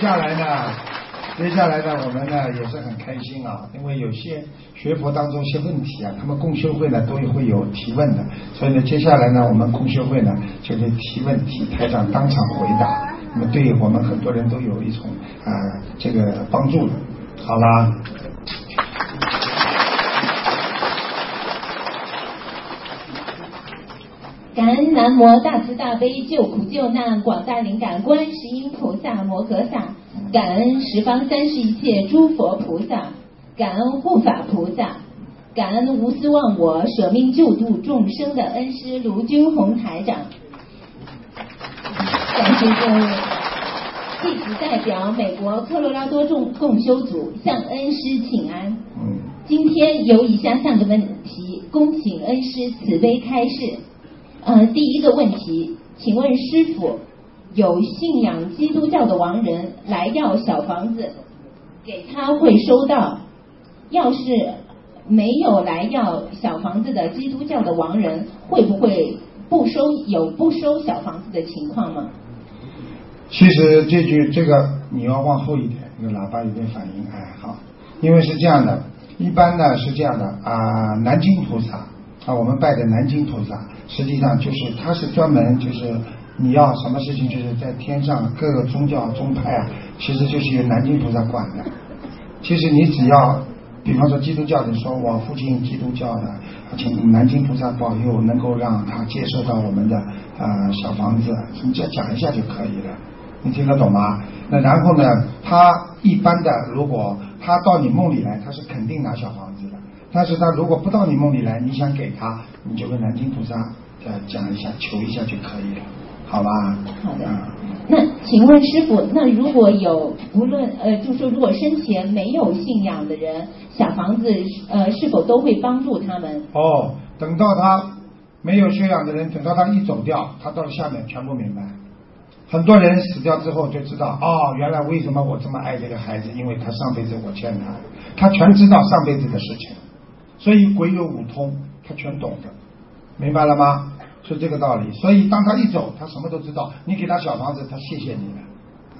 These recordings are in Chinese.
接下来呢，接下来呢，我们呢也是很开心啊，因为有些学佛当中一些问题啊，他们共修会呢都会有提问的，所以呢，接下来呢，我们共修会呢就会提问题，台长当场回答，那么对我们很多人都有一种啊这个帮助的。好啦。感恩南无大慈大悲救苦救难广大灵感观世音菩萨摩诃萨，感恩十方三世一切诸佛菩萨，感恩护法菩萨，感恩无私忘我舍命救度众生的恩师卢军宏台长。感谢各位，弟子代表美国科罗拉多众共修组向恩师请安。嗯，今天有以下三个问题，恭请恩师慈悲开示。呃，第一个问题，请问师傅，有信仰基督教的亡人来要小房子，给他会收到；要是没有来要小房子的基督教的亡人，会不会不收有不收小房子的情况吗？其实这句这个你要往后一点，那个喇叭有点反应，哎好，因为是这样的，一般呢是这样的啊，南京菩萨啊，我们拜的南京菩萨，实际上就是他是专门就是你要什么事情，就是在天上各个宗教宗派啊，其实就是由南京菩萨管的。其实你只要，比方说基督教的说，我父亲基督教的，请南京菩萨保佑，能够让他接受到我们的呃小房子，你只要讲一下就可以了。你听得懂吗？那然后呢，他一般的，如果他到你梦里来，他是肯定拿小房子。但是他如果不到你梦里来，你想给他，你就跟南京菩萨呃讲一下，求一下就可以了，好吧？好的嗯那请问师傅，那如果有无论呃，就说如果生前没有信仰的人，小房子呃是否都会帮助他们？哦，等到他没有修养的人，等到他一走掉，他到了下面全部明白。很多人死掉之后就知道，哦，原来为什么我这么爱这个孩子，因为他上辈子我欠他，他全知道上辈子的事情，所以鬼有五通，他全懂的，明白了吗？是这个道理。所以当他一走，他什么都知道。你给他小房子，他谢谢你了，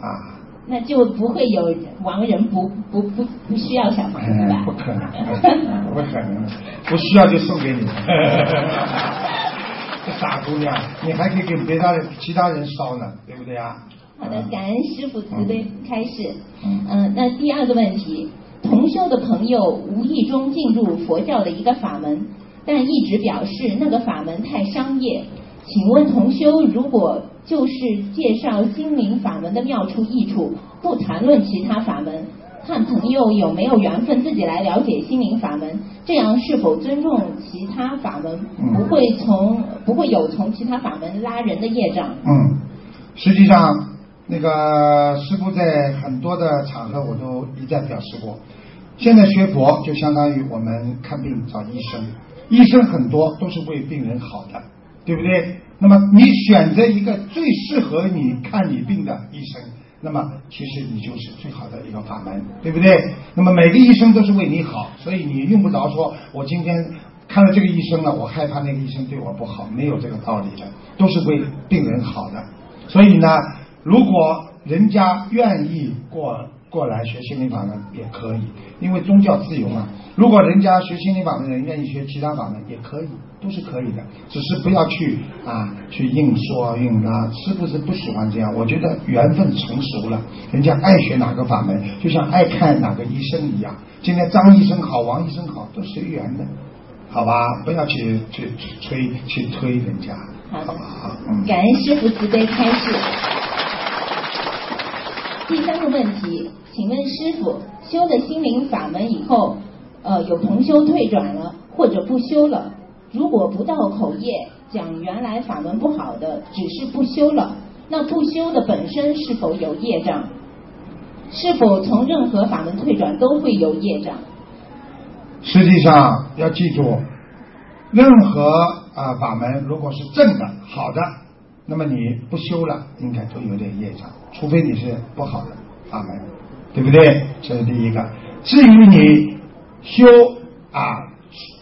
啊，那就不会有亡人不不不不需要小房子哎吧？不可能，不可能，不需要就送给你。这傻姑娘，你还可以给别的人、其他人烧呢，对不对啊？好的，感恩师傅慈悲开示。嗯嗯、那第二个问题，同修的朋友无意中进入佛教的一个法门，但一直表示那个法门太商业。请问同修，如果就是介绍心灵法门的妙处益处，不谈论其他法门，看朋友有没有缘分自己来了解心灵法门，这样是否尊重其他法门，嗯不会从不会有从其他法门拉人的业障？嗯，实际上那个师傅在很多的场合我都一再表示过，现在学佛就相当于我们看病找医生，医生很多都是为病人好的，对不对？那么你选择一个最适合你看你病的医生，那么其实你就是最好的一个法门，对不对？那么每个医生都是为你好，所以你用不着说我今天看了这个医生了，我害怕那个医生对我不好，没有这个道理的，都是为病人好的。所以呢，如果人家愿意过过来学心灵法门也可以，因为宗教自由嘛。如果人家学心灵法门的人愿意学其他法门也可以，都是可以的，只是不要去啊去硬说硬拉。师傅是不喜欢这样，我觉得缘分成熟了，人家爱学哪个法门，就像爱看哪个医生一样。今天张医生好，王医生好，都随缘的。好吧，不要去去去催去推人家，好的好不好？嗯。感恩师傅慈悲开示。第三个问题，请问师傅，修了心灵法门以后，呃，有同修退转了，或者不修了，如果不到口业，讲原来法门不好的，只是不修了，那不修的本身是否有业障？是否从任何法门退转都会有业障？实际上要记住，任何啊法门如果是正的、好的，那么你不修了，应该都有点业障，除非你是不好的法门，对不对？这是第一个。至于你修啊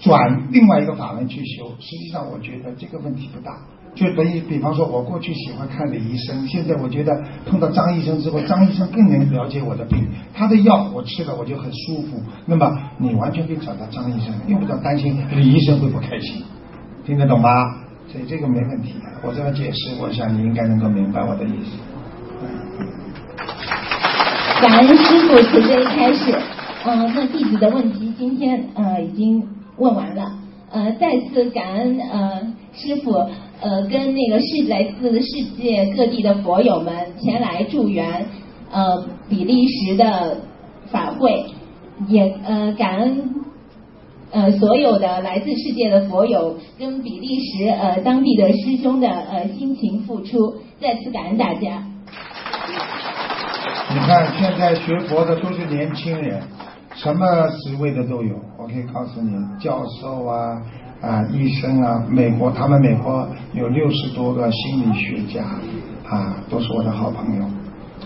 转另外一个法门去修，实际上我觉得这个问题不大，就等于比方说，我过去喜欢看李医生，现在我觉得碰到张医生之后，张医生更能了解我的病，他的药我吃了我就很舒服。那么你完全可以找到张医生，用不着担心李医生会不开心，听得懂吗？所以这个没问题，我这样解释，我想你应该能够明白我的意思。感恩师傅慈悲开始，嗯，那弟子的问题今天呃已经问完了，呃，再次感恩呃师傅呃跟那个是来自世界各地的佛友们前来助缘呃比利时的法会，也呃感恩呃所有的来自世界的佛友跟比利时呃当地的师兄的呃辛勤付出，再次感恩大家。你看，现在学佛的都是年轻人，什么职位的都有。我可以告诉你，教授啊啊，医生啊，美国他们美国有六十多个心理学家啊，都是我的好朋友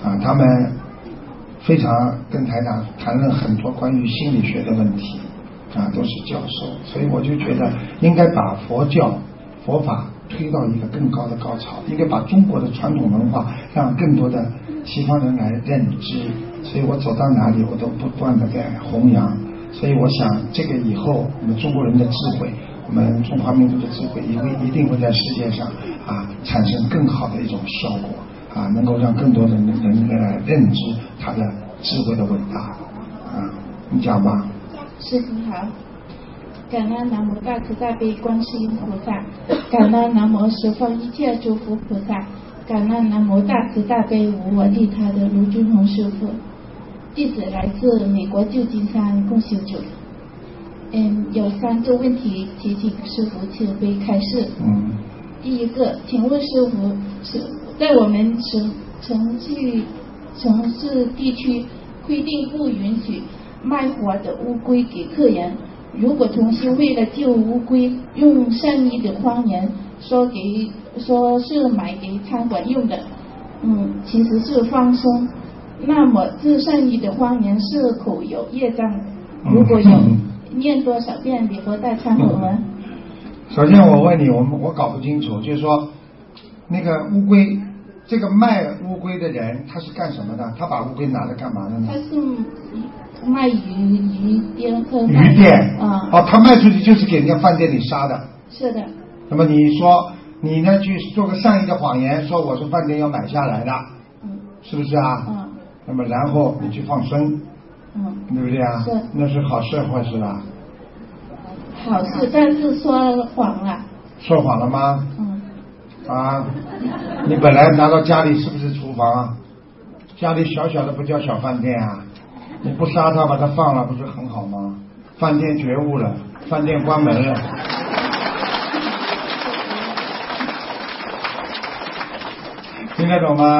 啊，他们非常跟台长谈论很多关于心理学的问题啊，都是教授，所以我就觉得应该把佛教佛法推到一个更高的高潮，应该把中国的传统文化让更多的。西方人来认知，所以我走到哪里，我都不断的在弘扬。所以我想，这个以后我们中国人的智慧，我们中华民族的智慧，一定一定会在世界上啊产生更好的一种效果啊，能够让更多的人人来认知他的智慧的伟大啊。你讲吧。师傅好，感恩南无大慈大悲观世音菩萨，感恩南无十方一切诸佛菩萨。感恩南无大慈大悲无我利他的卢俊宏师傅，弟子来自美国旧金山共修组。嗯，有三个问题提请师傅慈悲开示。嗯。第一个，请问师傅是在我们城城市城市地区规定不允许卖活的乌龟给客人，如果同事为了救乌龟，用善意的谎言说给。说是买给餐馆用的，嗯，其实是放松。那么这善意的谎言是否有业障，如果有念多少遍礼佛大忏悔文？首先我问你，我们我搞不清楚，就是说那个乌龟，这个卖乌龟的人他是干什么的？他把乌龟拿来干嘛的呢？他是卖鱼鱼店和鱼店啊。哦，他卖出去就是给人家饭店里杀的。是的。那么你说？你呢？去做个善意的谎言，说我是饭店要买下来的，嗯，是不是啊？嗯。那么然后你去放生，嗯，对不对啊？是。那是好事坏事啊？好事，但是说谎了。说谎了吗？嗯。啊，你本来拿到家里是不是厨房？家里小小的不叫小饭店啊？你不杀他把他放了，不是很好吗？饭店觉悟了，饭店关门了。听得懂吗？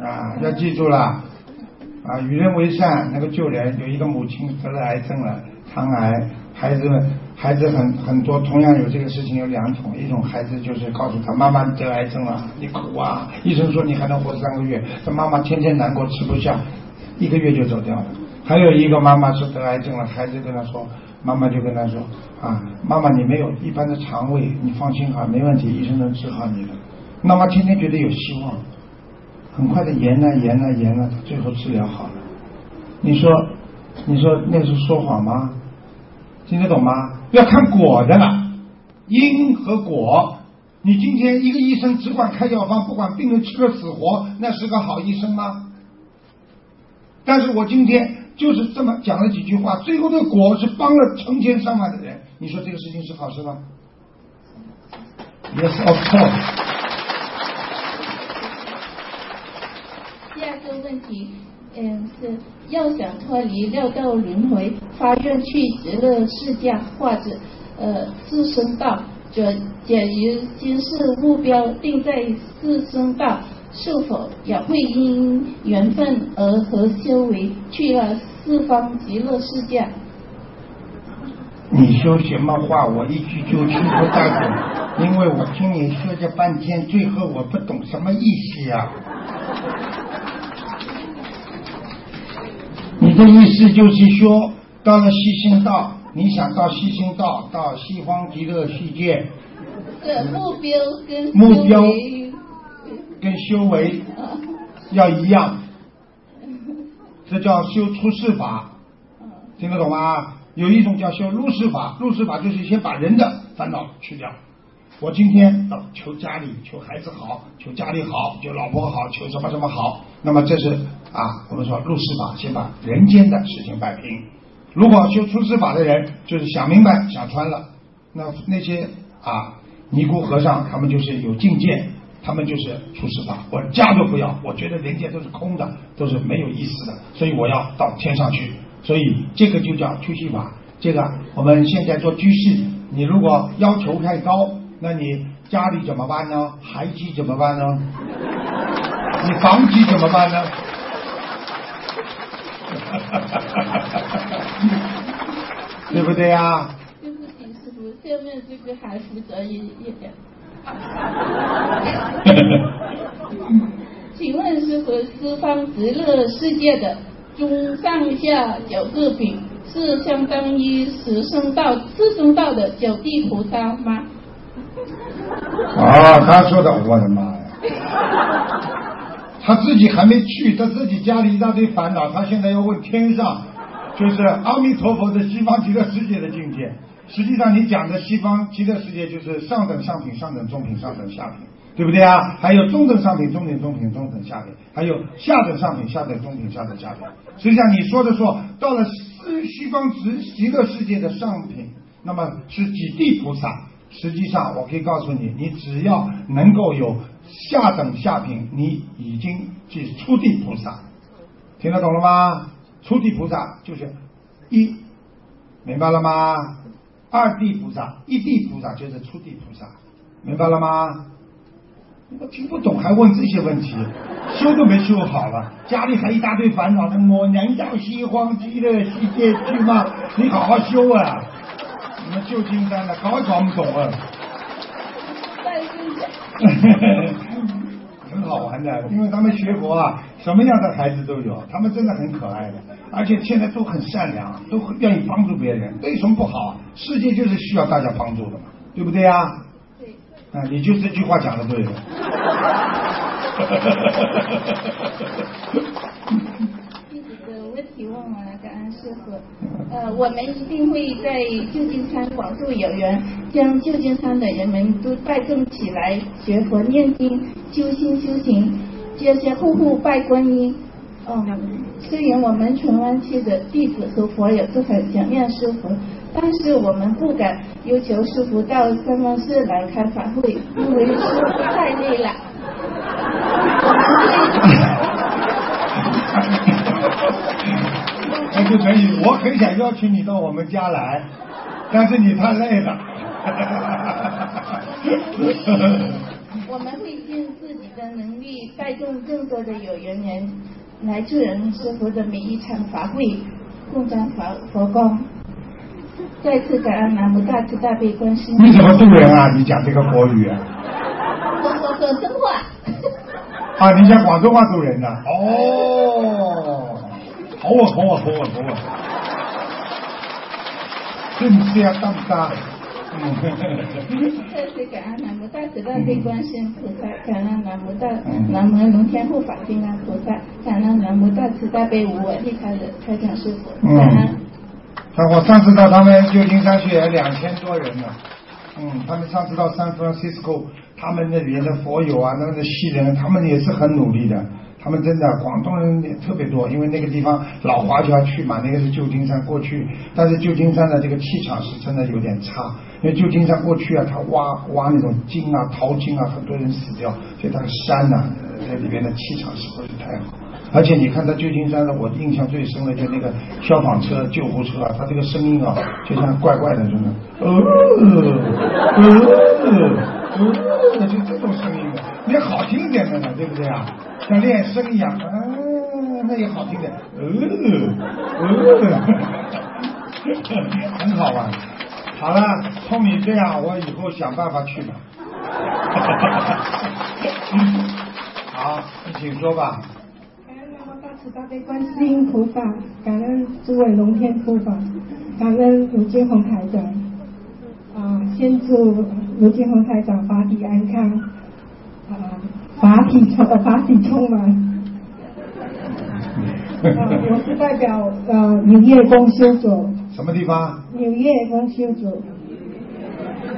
啊，要记住了啊，与人为善，那个救人。有一个母亲得了癌症了，肠癌，孩子们孩子很很多，同样有这个事情有两种，一种孩子就是告诉他妈妈得癌症了，你苦啊，医生说你还能活三个月，他妈妈天天难过吃不下，一个月就走掉了。还有一个妈妈是得癌症了，孩子跟他说，妈妈就跟他说啊，妈妈你没有一般的肠胃，你放心哈，没问题，医生能治好你的。妈妈天天觉得有希望，很快的延了延了延了，最后治疗好了。你说，你说那是说谎吗？听得懂吗？要看果的了，因和果。你今天一个医生只管开药方，不管病人吃个死活，那是个好医生吗？但是我今天就是这么讲了几句话，最后的果是帮了成千上万的人。你说这个事情是好事吗？Yes, of course. 问题，嗯，是要想脱离六道轮回，发愿去极乐世界或者呃自生道，这假如今世目标定在自生道，是否也会因缘分而和修为去了四方极乐世界？你说什么话，我一句就听不大懂，因为我听你说这半天，最后我不懂什么意思呀。你的意思就是说，到了西行道，你想到西行道，到西方极乐世界，的目标跟目标跟修为要一样，这叫修出世法，听得懂吗？有一种叫修入世法，入世法就是先把人的烦恼去掉。我今天求家里，求孩子好，求家里好，求老婆好，求什么什么好。那么这是啊，我们说入世法，先把人间的事情摆平。如果修出世法的人，就是想明白、想穿了。那那些啊尼姑和尚，他们就是有境界，他们就是出世法。我家都不要，我觉得人间都是空的，都是没有意思的，所以我要到天上去。所以这个就叫出世法。这个我们现在做居士，你如果要求太高，那你家里怎么办呢？孩子怎么办呢？你房子怎么办呢？对不对呀？对不起，师傅，下面这个还负责一一点。请问师傅，西方极乐世界的中上下九个品是相当于十圣道、四圣道的九地菩萨吗？啊，他说的，我的妈呀！他自己还没去，他自己家里一大堆烦恼，他现在要问天上，就是阿弥陀佛的西方极乐世界的境界。实际上，你讲的西方极乐世界就是上等上品、上等中品、上等下品，对不对啊？还有中等上品、中等中品、中等下品，还有下等上品、下等中品、下等下品。实际上，你说的说到了西西方极极乐世界的上品，那么是几地菩萨。实际上，我可以告诉你，你只要能够有下等下品，你已经是初地菩萨。听得懂了吗？初地菩萨就是一，明白了吗？二地菩萨，一地菩萨就是初地菩萨，明白了吗？我听不懂还问这些问题，修都没修好了，家里还一大堆烦恼，我能到西方极乐世界去吗？你好好修啊！你们旧金山的搞也搞不懂啊！很好玩的，因为他们学佛啊，什么样的孩子都有，他们真的很可爱的，而且现在都很善良，都很愿意帮助别人，这有什么不好啊？世界就是需要大家帮助的嘛，对不对呀？对。啊，你就这句话讲的对了。弟子的问题问完师傅。呃，我们一定会在旧金山广度有缘，将旧金山的人们都带动起来，学佛念经、修心修行，家家户户拜观音。嗯，虽然我们纯湾区的弟子和佛友都很想念师傅，但是我们不敢要求师傅到三藩市来开法会，因为师傅太累了。那就可以，我很想邀请你到我们家来，但是你太累了。我们会尽自己的能力，带动更多的有缘人来助人生活的每一场法会，共沾佛佛光。再次感恩南无大慈大悲观世音。你怎么渡人啊？你讲这个国语啊？我我广东话。啊，你讲广东话渡人的、哦，好啊，好啊，好啊，好啊，真是啊，得唔得？嗯，再次感恩南无大慈大悲观世音菩萨，感恩南无大南无龙天护法金刚菩萨，感恩南无大慈大悲无我利他的开讲师傅，嗯感恩。那我上次到他们旧金山去也两千多人呢。嗯，他们上次到 San Francisco，他们那里的佛友啊，那个西人，他们也是很努力的。他们真的广东人也特别多，因为那个地方老华侨去嘛，那个是旧金山过去，但是旧金山的这个气场是真的有点差，因为旧金山过去啊，他挖挖那种金啊、淘金啊，很多人死掉，所以它的山呐、那里边的气场是不是太好？而且你看到旧金山的，我印象最深的就那个消防车、救护车啊，它这个声音啊，就像怪怪的，真的，呃呃呃，就这种声音，你好听对不对啊？像练声一样，啊，那也好听点，呃呃，很好玩。好了，冲你这样，我以后想办法去吧。好，你请说吧。感恩南无大慈大悲观世音菩萨，感恩诸位龙天护法，感恩卢金红台长。啊，先祝卢建红台长法体安康，啊，法体充呃法体充满。啊，我是代表呃纽约公修组，什么地方？纽约公修组。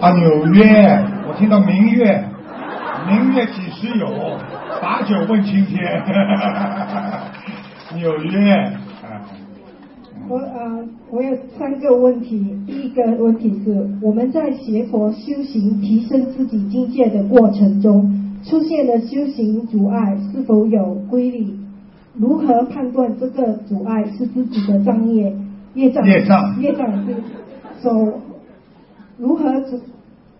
啊，纽约，我听到明月，明月几时有？把酒问青天。纽约，啊，我呃，我有三个问题。第一个问题是，我们在学佛修行、提升自己境界的过程中，出现了修行阻碍，是否有规律？如何判断这个阻碍是自己的障业？业障？业障业障是所如何阻？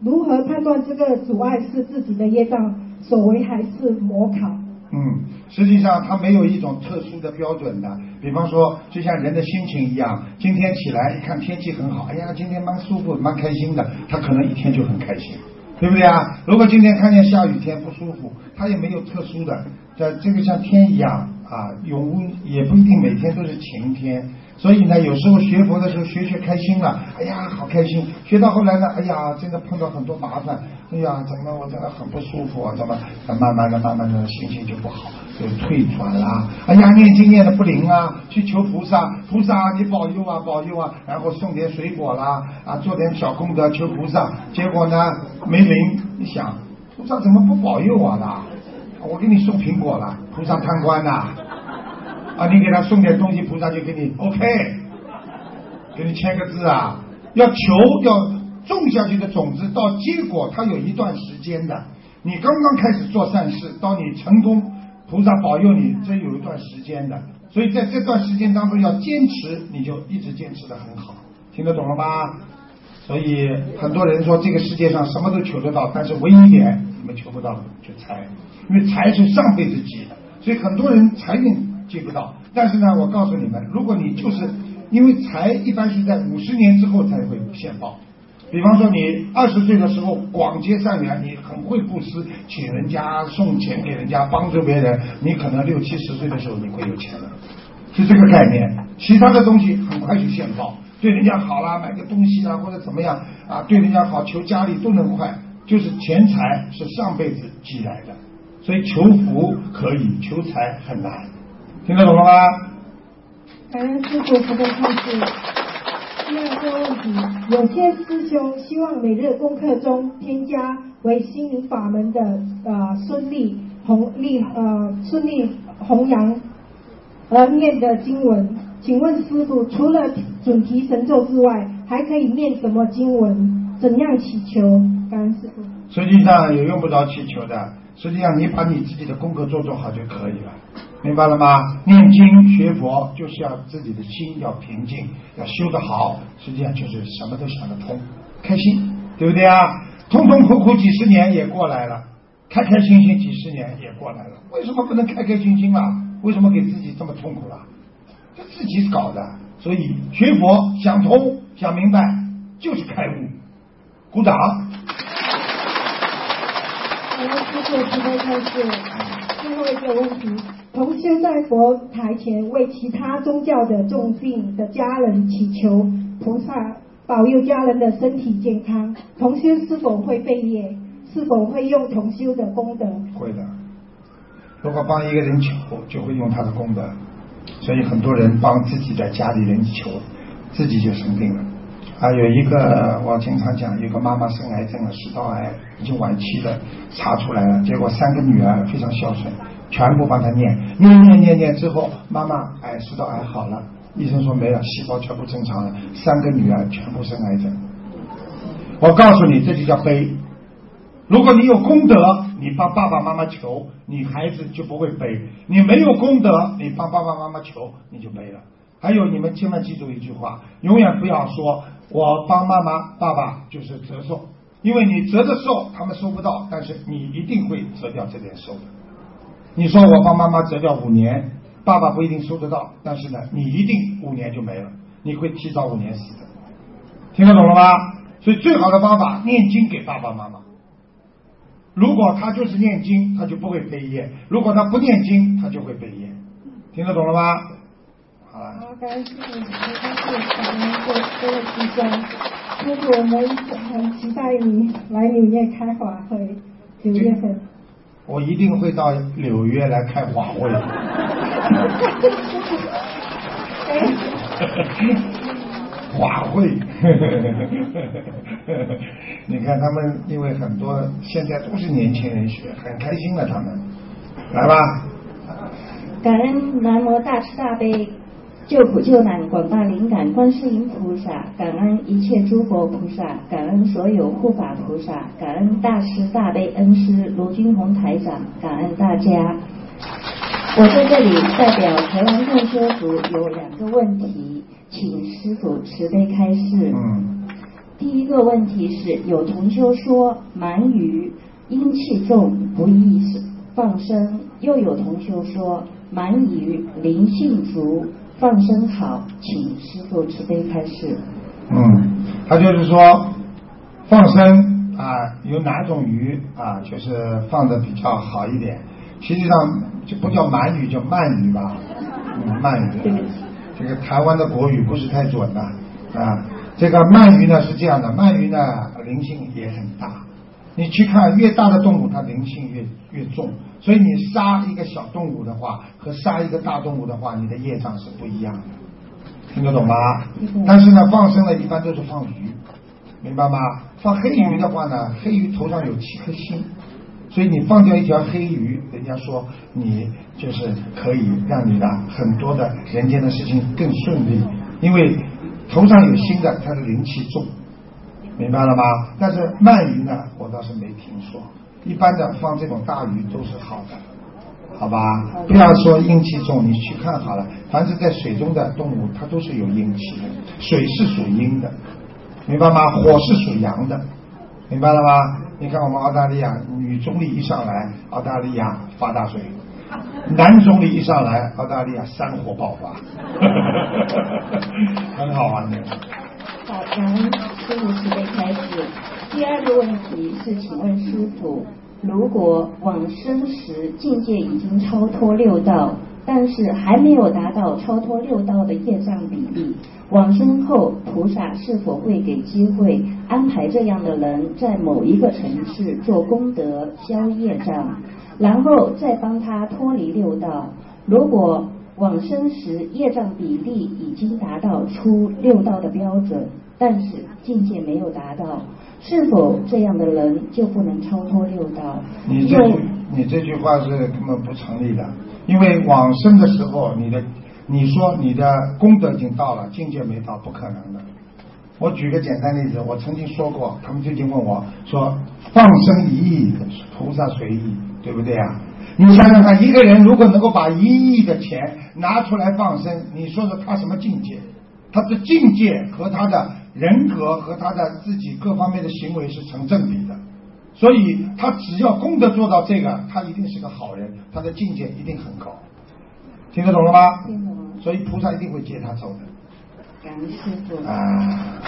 如何判断这个阻碍是自己的业障所为，还是魔考？嗯，实际上它没有一种特殊的标准的。比方说，就像人的心情一样，今天起来一看天气很好，哎呀，今天蛮舒服、蛮开心的，他可能一天就很开心，对不对啊？如果今天看见下雨天不舒服，他也没有特殊的，这这个像天一样啊，永也不一定每天都是晴天。所以呢，有时候学佛的时候学学开心了，哎呀，好开心。学到后来呢，哎呀，真的碰到很多麻烦，哎呀，怎么我真的很不舒服啊？怎么？慢慢的、慢慢的心情就不好，就退转啦。哎呀，念经念的不灵啊，去求菩萨，菩萨你保佑啊，保佑啊，然后送点水果啦，啊，做点小功德求菩萨，结果呢没灵。你想，菩萨怎么不保佑我啦？我给你送苹果了，菩萨贪官呐、啊你给他送点东西，菩萨就给你 OK，给你签个字啊。要求要种下去的种子到结果，它有一段时间的。你刚刚开始做善事，到你成功，菩萨保佑你，这有一段时间的。所以在这段时间当中要坚持，你就一直坚持的很好，听得懂了吗？所以很多人说这个世界上什么都求得到，但是唯一点你们求不到，就财，因为财是上辈子积的，所以很多人财运积不到。但是呢，我告诉你们，如果你就是因为财一般是在五十年之后才会现报。比方说，你二十岁的时候广结善缘，你很会布施，请人家送钱给人家，帮助别人，你可能六七十岁的时候你会有钱了，是这个概念。其他的东西很快就现报，对人家好啦，买个东西啦或者怎么样啊，对人家好，求家里都能快。就是钱财是上辈子积来的，所以求福可以，求财很难。听得懂了吗？感恩师傅慈悲开示。第二个问题，有些师兄希望每日功课中添加为心灵法门的呃顺利弘利呃顺利弘扬而念的经文，请问师傅，除了准提神咒之外，还可以念什么经文？怎样祈求？感恩师傅。实际上也用不着祈求的，实际上你把你自己的功课做做好就可以了，明白了吗？念经学佛就是要自己的心要平静，要修得好，实际上就是什么都想得通，开心，对不对啊？痛痛苦苦几十年也过来了，开开心心几十年也过来了，为什么不能开开心心啊？为什么给自己这么痛苦了？这自己搞的，所以学佛想通想明白就是开悟，鼓掌。感恩师傅慈悲开示。最后一个问题：同修在佛台前为其他宗教的重病的家人祈求菩萨保佑家人的身体健康，同修是否会背业？是否会用同修的功德？会的。如果帮一个人求，就会用他的功德。所以很多人帮自己的家里人求，自己就生病了。啊，有一个我经常讲，有个妈妈生癌症了，食道癌已经晚期了查出来了，结果三个女儿非常孝顺，全部帮他念，念念念念之后，妈妈癌食道癌好了，医生说没了，细胞全部正常了，三个女儿全部生癌症。我告诉你，这就叫悲。如果你有功德，你帮爸爸妈妈求，你孩子就不会背；你没有功德，你帮爸爸妈妈求，你就没了。还有，你们千万记住一句话，永远不要说我帮妈妈、爸爸就是折寿，因为你折的寿他们收不到，但是你一定会折掉这点寿的。你说我帮妈妈折掉五年，爸爸不一定收得到，但是呢，你一定五年就没了，你会提早五年死的。听得懂了吗？所以最好的方法，念经给爸爸妈妈。如果他就是念经，他就不会背业；如果他不念经，他就会背业。听得懂了吗？好了。好，感恩师傅慈悲开示，感恩各各位师兄。师傅，我们很期待你来纽约开法会，九月份。我一定会到纽约来开法会。法会，你看他们，因为很多现在都是年轻人学，很开心了。他们来吧。感恩南无大慈大悲救苦救难广大灵感观世音菩萨，感恩一切诸佛菩萨，感恩所有护法菩萨，感恩大慈大悲恩师卢军宏台长，感恩大家。我在这里代表台湾共修组有两个问题，请师傅慈悲开示。嗯。第一个问题是，有同修说鳗鱼阴气重，不易放生；又有同修说鳗鱼灵性足，放生好，请师傅慈悲开示。嗯，他就是说放生啊，有哪种鱼啊，就是放的比较好一点。实际上就不叫鳗鱼，叫鳗鱼吧，鳗鱼。这个台湾的国语不是太准的啊。这个鳗鱼呢是这样的，鳗鱼呢灵性也很大。你去看越大的动物，它灵性越越重。所以你杀一个小动物的话，和杀一个大动物的话，你的业障是不一样的。听得懂吗？但是呢，放生呢一般都是放鱼，明白吗？放黑鱼的话呢，黑鱼头上有七颗星。所以你放掉一条黑鱼，人家说你就是可以让你的很多的人间的事情更顺利，因为头上有星的，它的灵气重，明白了吗？但是鳗鱼呢，我倒是没听说。一般的放这种大鱼都是好的，好吧？不要说阴气重，你去看好了，凡是在水中的动物，它都是有阴气的。水是属阴的，明白吗？火是属阳的，明白了吗？你看我们澳大利亚女总理一上来，澳大利亚发大水；男总理一上来，澳大利亚山火爆发，很好玩的。好，感恩师傅慈悲开始。第二个问题是，请问师傅，如果往生时境界已经超脱六道，但是还没有达到超脱六道的业障比例？往生后，菩萨是否会给机会安排这样的人在某一个城市做功德消业障，然后再帮他脱离六道？如果往生时业障比例已经达到出六道的标准，但是境界没有达到，是否这样的人就不能超脱六道？你这句你这句话是根本不成立的，因为往生的时候你的。你说你的功德已经到了，境界没到，不可能的。我举个简单例子，我曾经说过，他们最近问我说，放生一亿，菩萨随意，对不对啊？你想想看，一个人如果能够把一亿的钱拿出来放生，你说说他什么境界？他的境界和他的人格和他的自己各方面的行为是成正比的。所以他只要功德做到这个，他一定是个好人，他的境界一定很高。听得懂了吗？听懂了。所以菩萨一定会接他走的。感恩师傅。啊。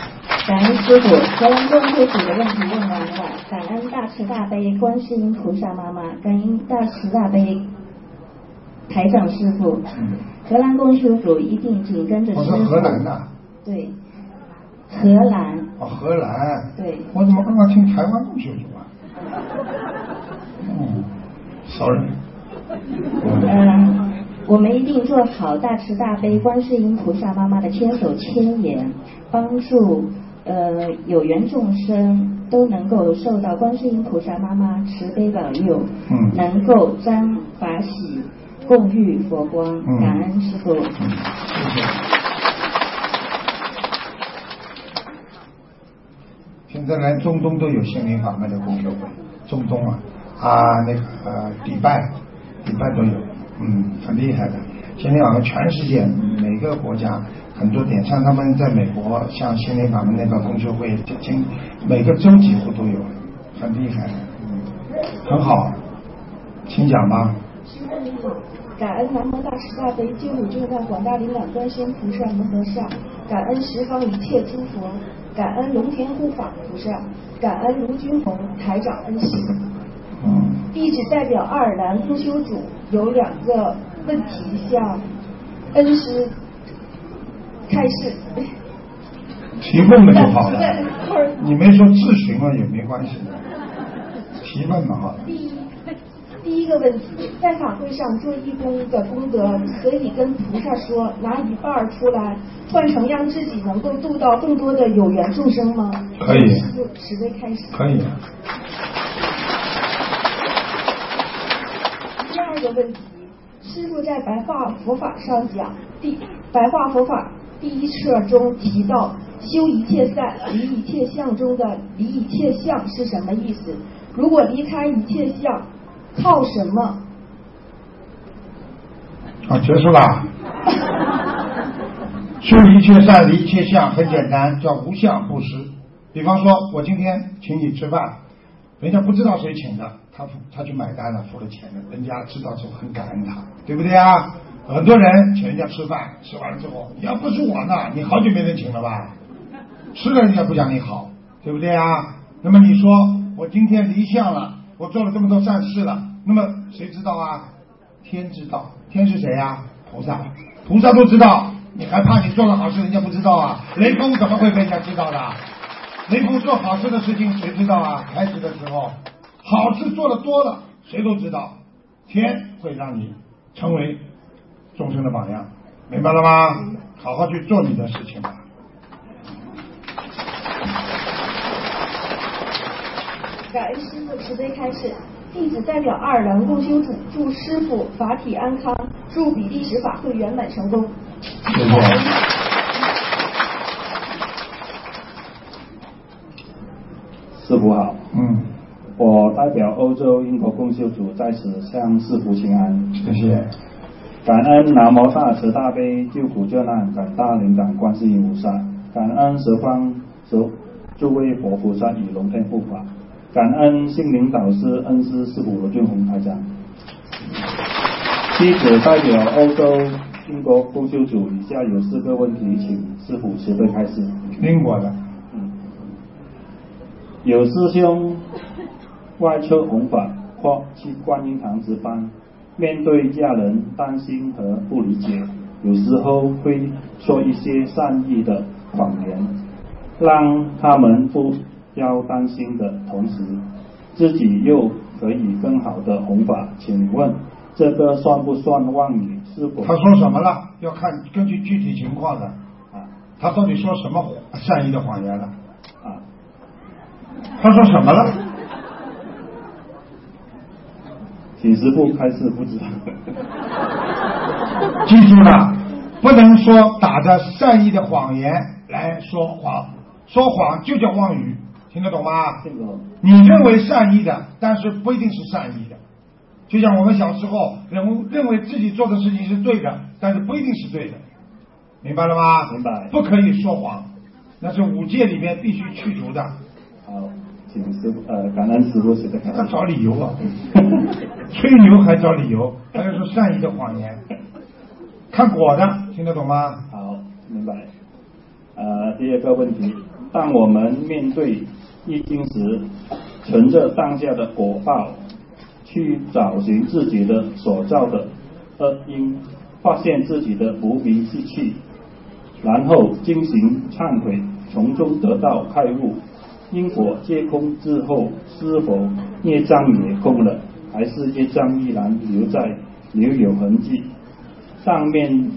感恩师傅，荷兰公修组的问题问完了。感恩大慈大悲观世音菩萨妈妈，感恩大慈大悲台长师傅。嗯。荷兰公修主一定紧跟着师傅。我是荷兰的。对。荷兰。哦，荷兰。对。我怎么刚刚听台湾公修组啊？嗯，sorry。嗯。我们一定做好大慈大悲观世音菩萨妈妈的千手千眼，帮助呃有缘众生都能够受到观世音菩萨妈妈慈悲保佑，嗯，能够沾法喜，共遇佛光，感恩师傅。谢谢。现在来中东都有心灵法门的公修会，中东啊啊那个呃迪拜，迪拜都有。嗯，很厉害的。心灵法门全世界每个国家很多点，像他们在美国，像心灵法门那个公修会，经每个州几乎都有，很厉害的，嗯，很好，请讲吧。师傅你好，感恩南无大慈大悲救苦救难广大灵感观世音菩萨摩诃萨，感恩十方一切诸佛，感恩龙田护法不是，感恩卢军红台长恩师。弟子代表爱尔兰公修组有两个问题向恩师开示。提问嘛就好了，你没说咨询嘛也没关系，提问嘛哈。第一，第一个问题，在法会上做义工的功德，可以跟菩萨说拿一半儿出来，换成让自己能够度到更多的有缘众生吗？可以师父慈悲开始。可以啊，第二个问题，师傅在白话佛法上讲，第白话佛法第一册中提到修一切善，离一切相中的离一切相是什么意思？如果离开一切相，靠什么？啊，结束了。修一切善，离一切相，很简单，叫无相布施。比方说，我今天请你吃饭，人家不知道谁请的，他付他去买单了，付了钱了，人家知道之后很感恩他，对不对啊？很多人请人家吃饭，吃完了之后，你要不是我呢，你好久没人请了吧？吃了人家不讲你好，对不对啊？那么你说我今天离相了，我做了这么多善事了，那么谁知道啊？天知道，天是谁呀、菩萨，菩萨都知道，你还怕你做了好事人家不知道啊？雷锋怎么会被人家知道的？雷锋做好事的事情谁知道啊？开始的时候，好事做的多了，谁都知道，天会让你成为众生的榜样，明白了吗？好好去做你的事情吧。感恩师傅慈悲开示，弟子代表爱尔兰共修组祝师傅法体安康，祝比利时法会圆满成功。谢谢。师傅好，嗯，我代表欧洲英国共修组在此向师傅请安，谢谢。感恩南无大慈大悲救苦救难感大灵感观世音菩萨，感恩十方诸诸位佛菩萨与龙天护法，感恩心灵导师恩师师傅罗俊宏台长。弟子代表欧洲英国共修组，以下有四个问题，请师傅慈悲开示。英国的，嗯，有师兄外出弘法或去观音堂值班，面对家人担心和不理解，有时候会说一些善意的谎言，让他们不要担心的同时，自己又可以更好的弘法。请问这个算不算妄语？是否他说什么了？要看根据具体情况的。啊他到底说什么善意的谎言了？啊？他说什么了？几十步开始，不知道。记住了，不能说打着善意的谎言来说谎，说谎就叫妄语，听得懂吗？这个你认为善意的，但是不一定是善意的。就像我们小时候认认为自己做的事情是对的，但是不一定是对的，明白了吗？明白不可以说谎，那是五戒里面必须去除的。好，请师傅呃，感恩师傅慈悲开示。他找理由啊，吹牛还找理由，还要说善意的谎言，看果的，听得懂吗？好，明白。呃，第二个问题，当我们面对易经时，存着当下的果报，去找寻自己的所造的恶因，发现自己的无名之气，然后进行忏悔，从中得到开悟，因果皆空之后，是否业障也空了，还是业障依然留在留有痕迹？上面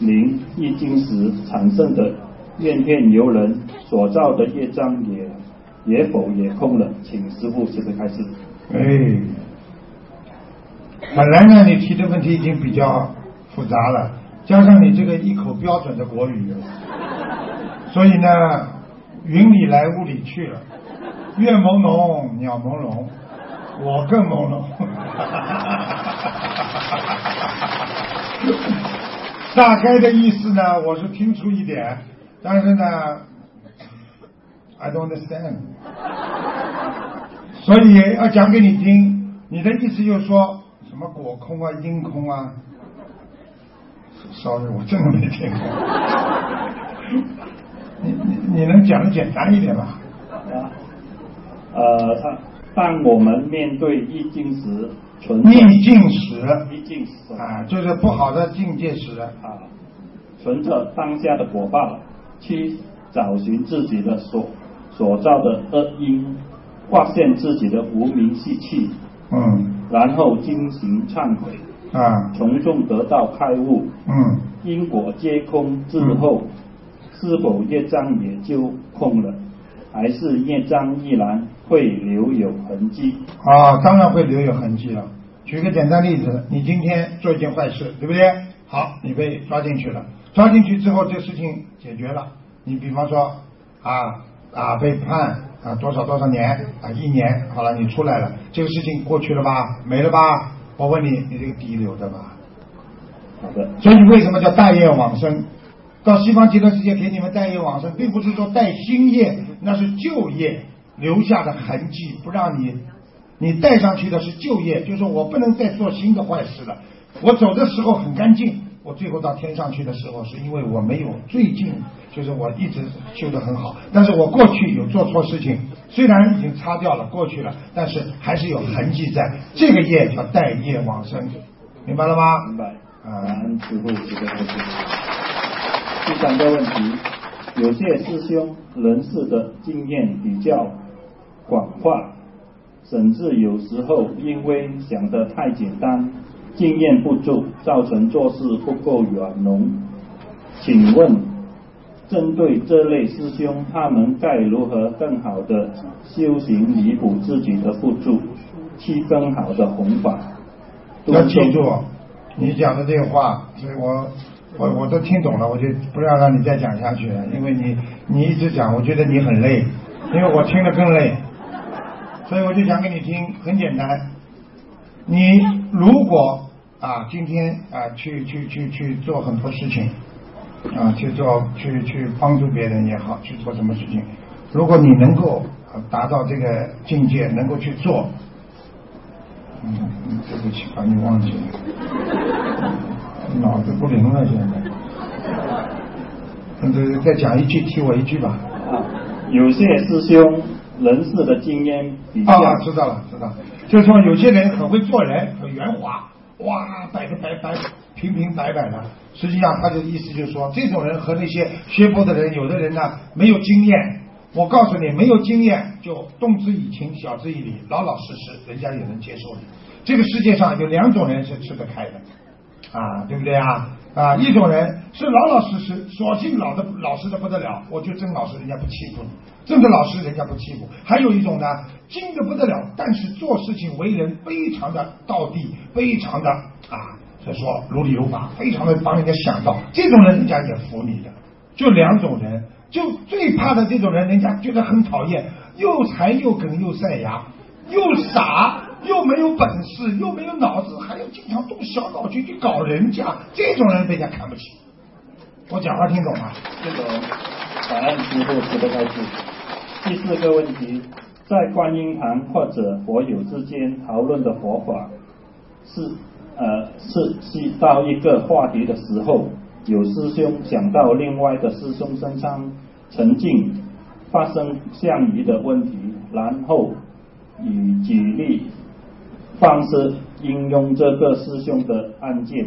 临易经时产生的怨恨由人所造的业障也也否也空了？请师傅慈悲开始。哎，本来呢，你提的问题已经比较复杂了，加上你这个一口标准的国语，所以呢，云里来雾里去了，月朦胧，鸟朦胧，我更朦胧。大概的意思呢，我是听出一点，但是呢，I don't understand。所以要讲给你听，你的意思就是说什么果空啊、因空啊？sorry，我真的没听过。你你你能讲的简单一点吗？啊，呃，当当我们面对逆境时，存逆境时逆境时啊，就是不好的境界时，啊，存着当下的果报，去找寻自己的所所造的恶因，发现自己的无名习气，嗯然后进行忏悔，啊从中得到开悟，嗯，因果皆空之后，是否业障也就空了？还是业障依然会留有痕迹？啊，当然会留有痕迹了。举个简单例子，你今天做一件坏事，对不对？好，你被抓进去了，抓进去之后，这事情解决了。你比方说啊啊被判啊多少多少年啊一年，好了，你出来了，这个事情过去了吧？没了吧？我问你，你这个底留着吧？好的，所以为什么叫带业往生？到西方极乐世界给你们带业往生，并不是说带新业，那是旧业留下的痕迹，不让你，你带上去的是旧业，就是说我不能再做新的坏事了。我走的时候很干净，我最后到天上去的时候，是因为我没有最近，就是我一直修得很好，但是我过去有做错事情，虽然已经擦掉了过去了，但是还是有痕迹在，这个业叫带业往生，明白了吗？明白。啊感恩师傅这个问题。第三个问题，有些师兄人事的经验比较广泛，甚至有时候因为想得太简单，经验不足，造成做事不够圆融。请问，针对这类师兄，他们该如何更好的修行，弥补自己的不足，去更好的弘法？要记住，你讲的这个话，所以我我我都听懂了，我就不要让你再讲下去了，因为你你一直讲，我觉得你很累，因为我听得更累，所以我就讲给你听，很简单，你如果啊今天啊去去去去做很多事情啊去做去去帮助别人也好，去做什么事情，如果你能够啊达到这个境界，能够去做。嗯，嗯对不起，把你忘记了，脑子不灵了现在。嗯，对，再讲一句，提我一句吧。啊，有些师兄人事的经验比较，啊，知道了，知道了。就是说，有些人很会做人，很圆滑，哇，摆的白白平平白白的。实际上，他的意思就是说，这种人和那些学佛的人，有的人呢没有经验。我告诉你，没有经验就动之以情，晓之以理，老老实实，人家也能接受你。这个世界上有两种人是吃得开的，啊，对不对啊？啊，一种人是老老实实，索性老的老实的不得了，我就真老实，人家不欺负你；真的老实，人家不欺负。还有一种呢，精的不得了，但是做事情为人非常的道地，非常的啊，就说如理如法，非常的帮人家想到，这种人人家也服你的。就两种人，就最怕的这种人，人家觉得很讨厌，又馋又梗又塞牙，又傻。又没有本事，又没有脑子，还要经常动小脑筋去搞人家，这种人被人家看不起。我讲话听懂吗？这种感恩师傅值得开始。第四个问题，在观音堂或者佛友之间讨论的佛法，是呃是是到一个话题的时候，有师兄想到另外的师兄身上沉浸发生相疑的问题，然后以举例方式应用这个师兄的案件，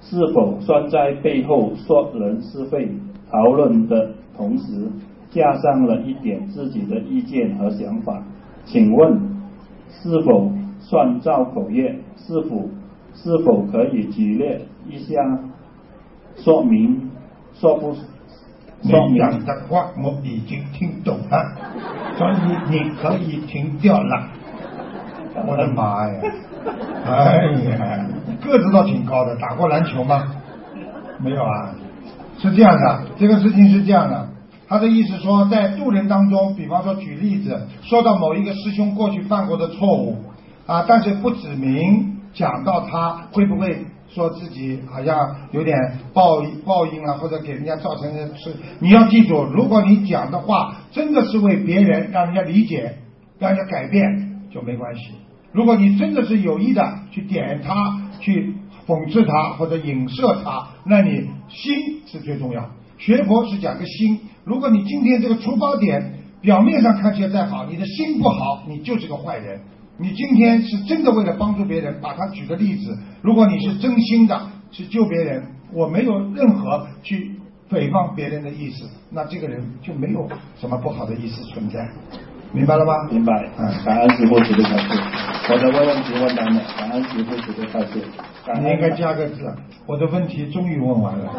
是否算在背后说人是非？讨论的同时，加上了一点自己的意见和想法，请问是否算造口业？是否是否可以举例一下说明？说不说明？的话我已经听懂了，所以你可以停掉了。我的妈呀！哎呀，个子倒挺高的，打过篮球吗？没有啊。是这样的，这个事情是这样的。他的意思说，在渡人当中，比方说举例子，说到某一个师兄过去犯过的错误啊，但是不指明讲到他会不会说自己好像有点报报应啊，或者给人家造成的是，你要记住，如果你讲的话真的是为别人让人家理解，让人家改变就没关系。如果你真的是有意的去点他，去讽刺他或者影射他，那你心是最重要。学佛是讲个心，如果你今天这个出发点表面上看起来再好，你的心不好，你就是个坏人。你今天是真的为了帮助别人，把他举个例子，如果你是真心的去救别人，我没有任何去诽谤别人的意思，那这个人就没有什么不好的意思存在，明白了吗？明白。嗯感恩师傅慈悲开示。我的问问题问完了，感恩师傅慈悲开示。感恩你应该加个字，我的问题终于问完了。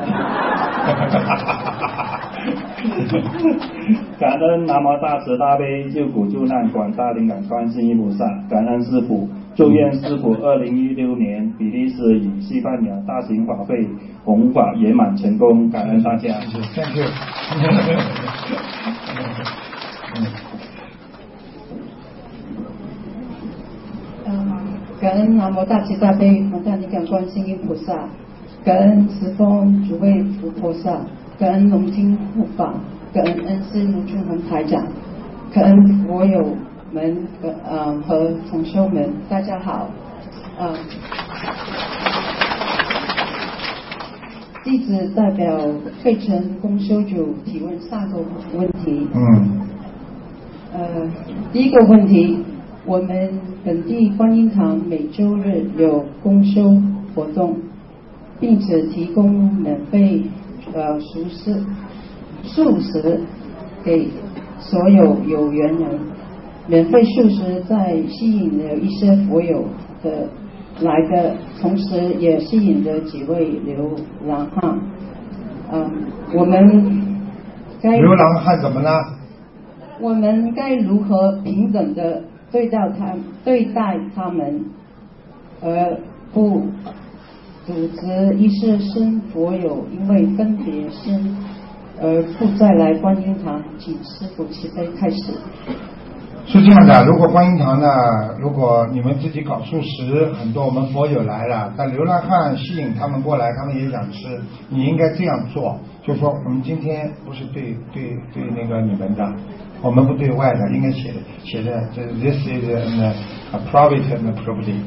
感恩南无大慈大悲救苦救难广大灵感观世音菩萨，感恩师傅，祝愿师傅二零一六年比利时与西班牙大型法会弘法圆满成功，感恩大家。谢谢，Thank you。嗯嗯，感恩南无大慈大悲广大灵感观世音菩萨，感恩慈风主位佛菩萨，感恩龙金护法，感恩恩师卢俊宏台长，感恩佛友们呃呃和同修们，大家好，呃、弟子代表费城公修组提问三个问题。嗯。呃，第一个问题，我们本地观音堂每周日有公修活动，并且提供免费呃熟食素食给所有有缘人。免费素食在吸引了一些佛友的来的同时，也吸引了几位流浪汉。嗯、我们该流浪汉怎么了？我们该如何平等的对待他对待他们，而不组织一些生佛友因为分别生而不再来观音堂，请师傅慈悲开始。是这样的，如果观音堂呢，如果你们自己搞素食，很多我们佛友来了，但流浪汉吸引他们过来，他们也想吃，你应该这样做，就说我们今天不是对对对那个你们的，我们不对外的，应该写的写的这 this is a private property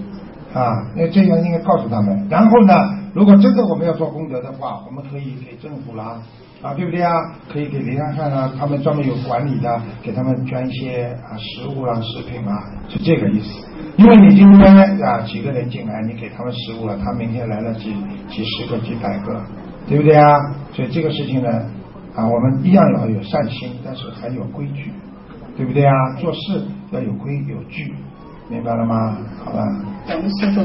啊，那这样应该告诉他们。然后呢，如果真的我们要做功德的话，我们可以给政府啦，啊，对不对啊？可以给流浪汉啊，他们专门有管理的，给他们捐一些啊食物啊、食品啊，是这个意思。因为你今天啊几个人进来，你给他们食物了，他明天来了几几十个、几百个，对不对啊？所以这个事情呢，啊，我们一样要有善心，但是还有规矩，对不对啊？做事要有规有矩，明白了吗？好吧。感恩师傅。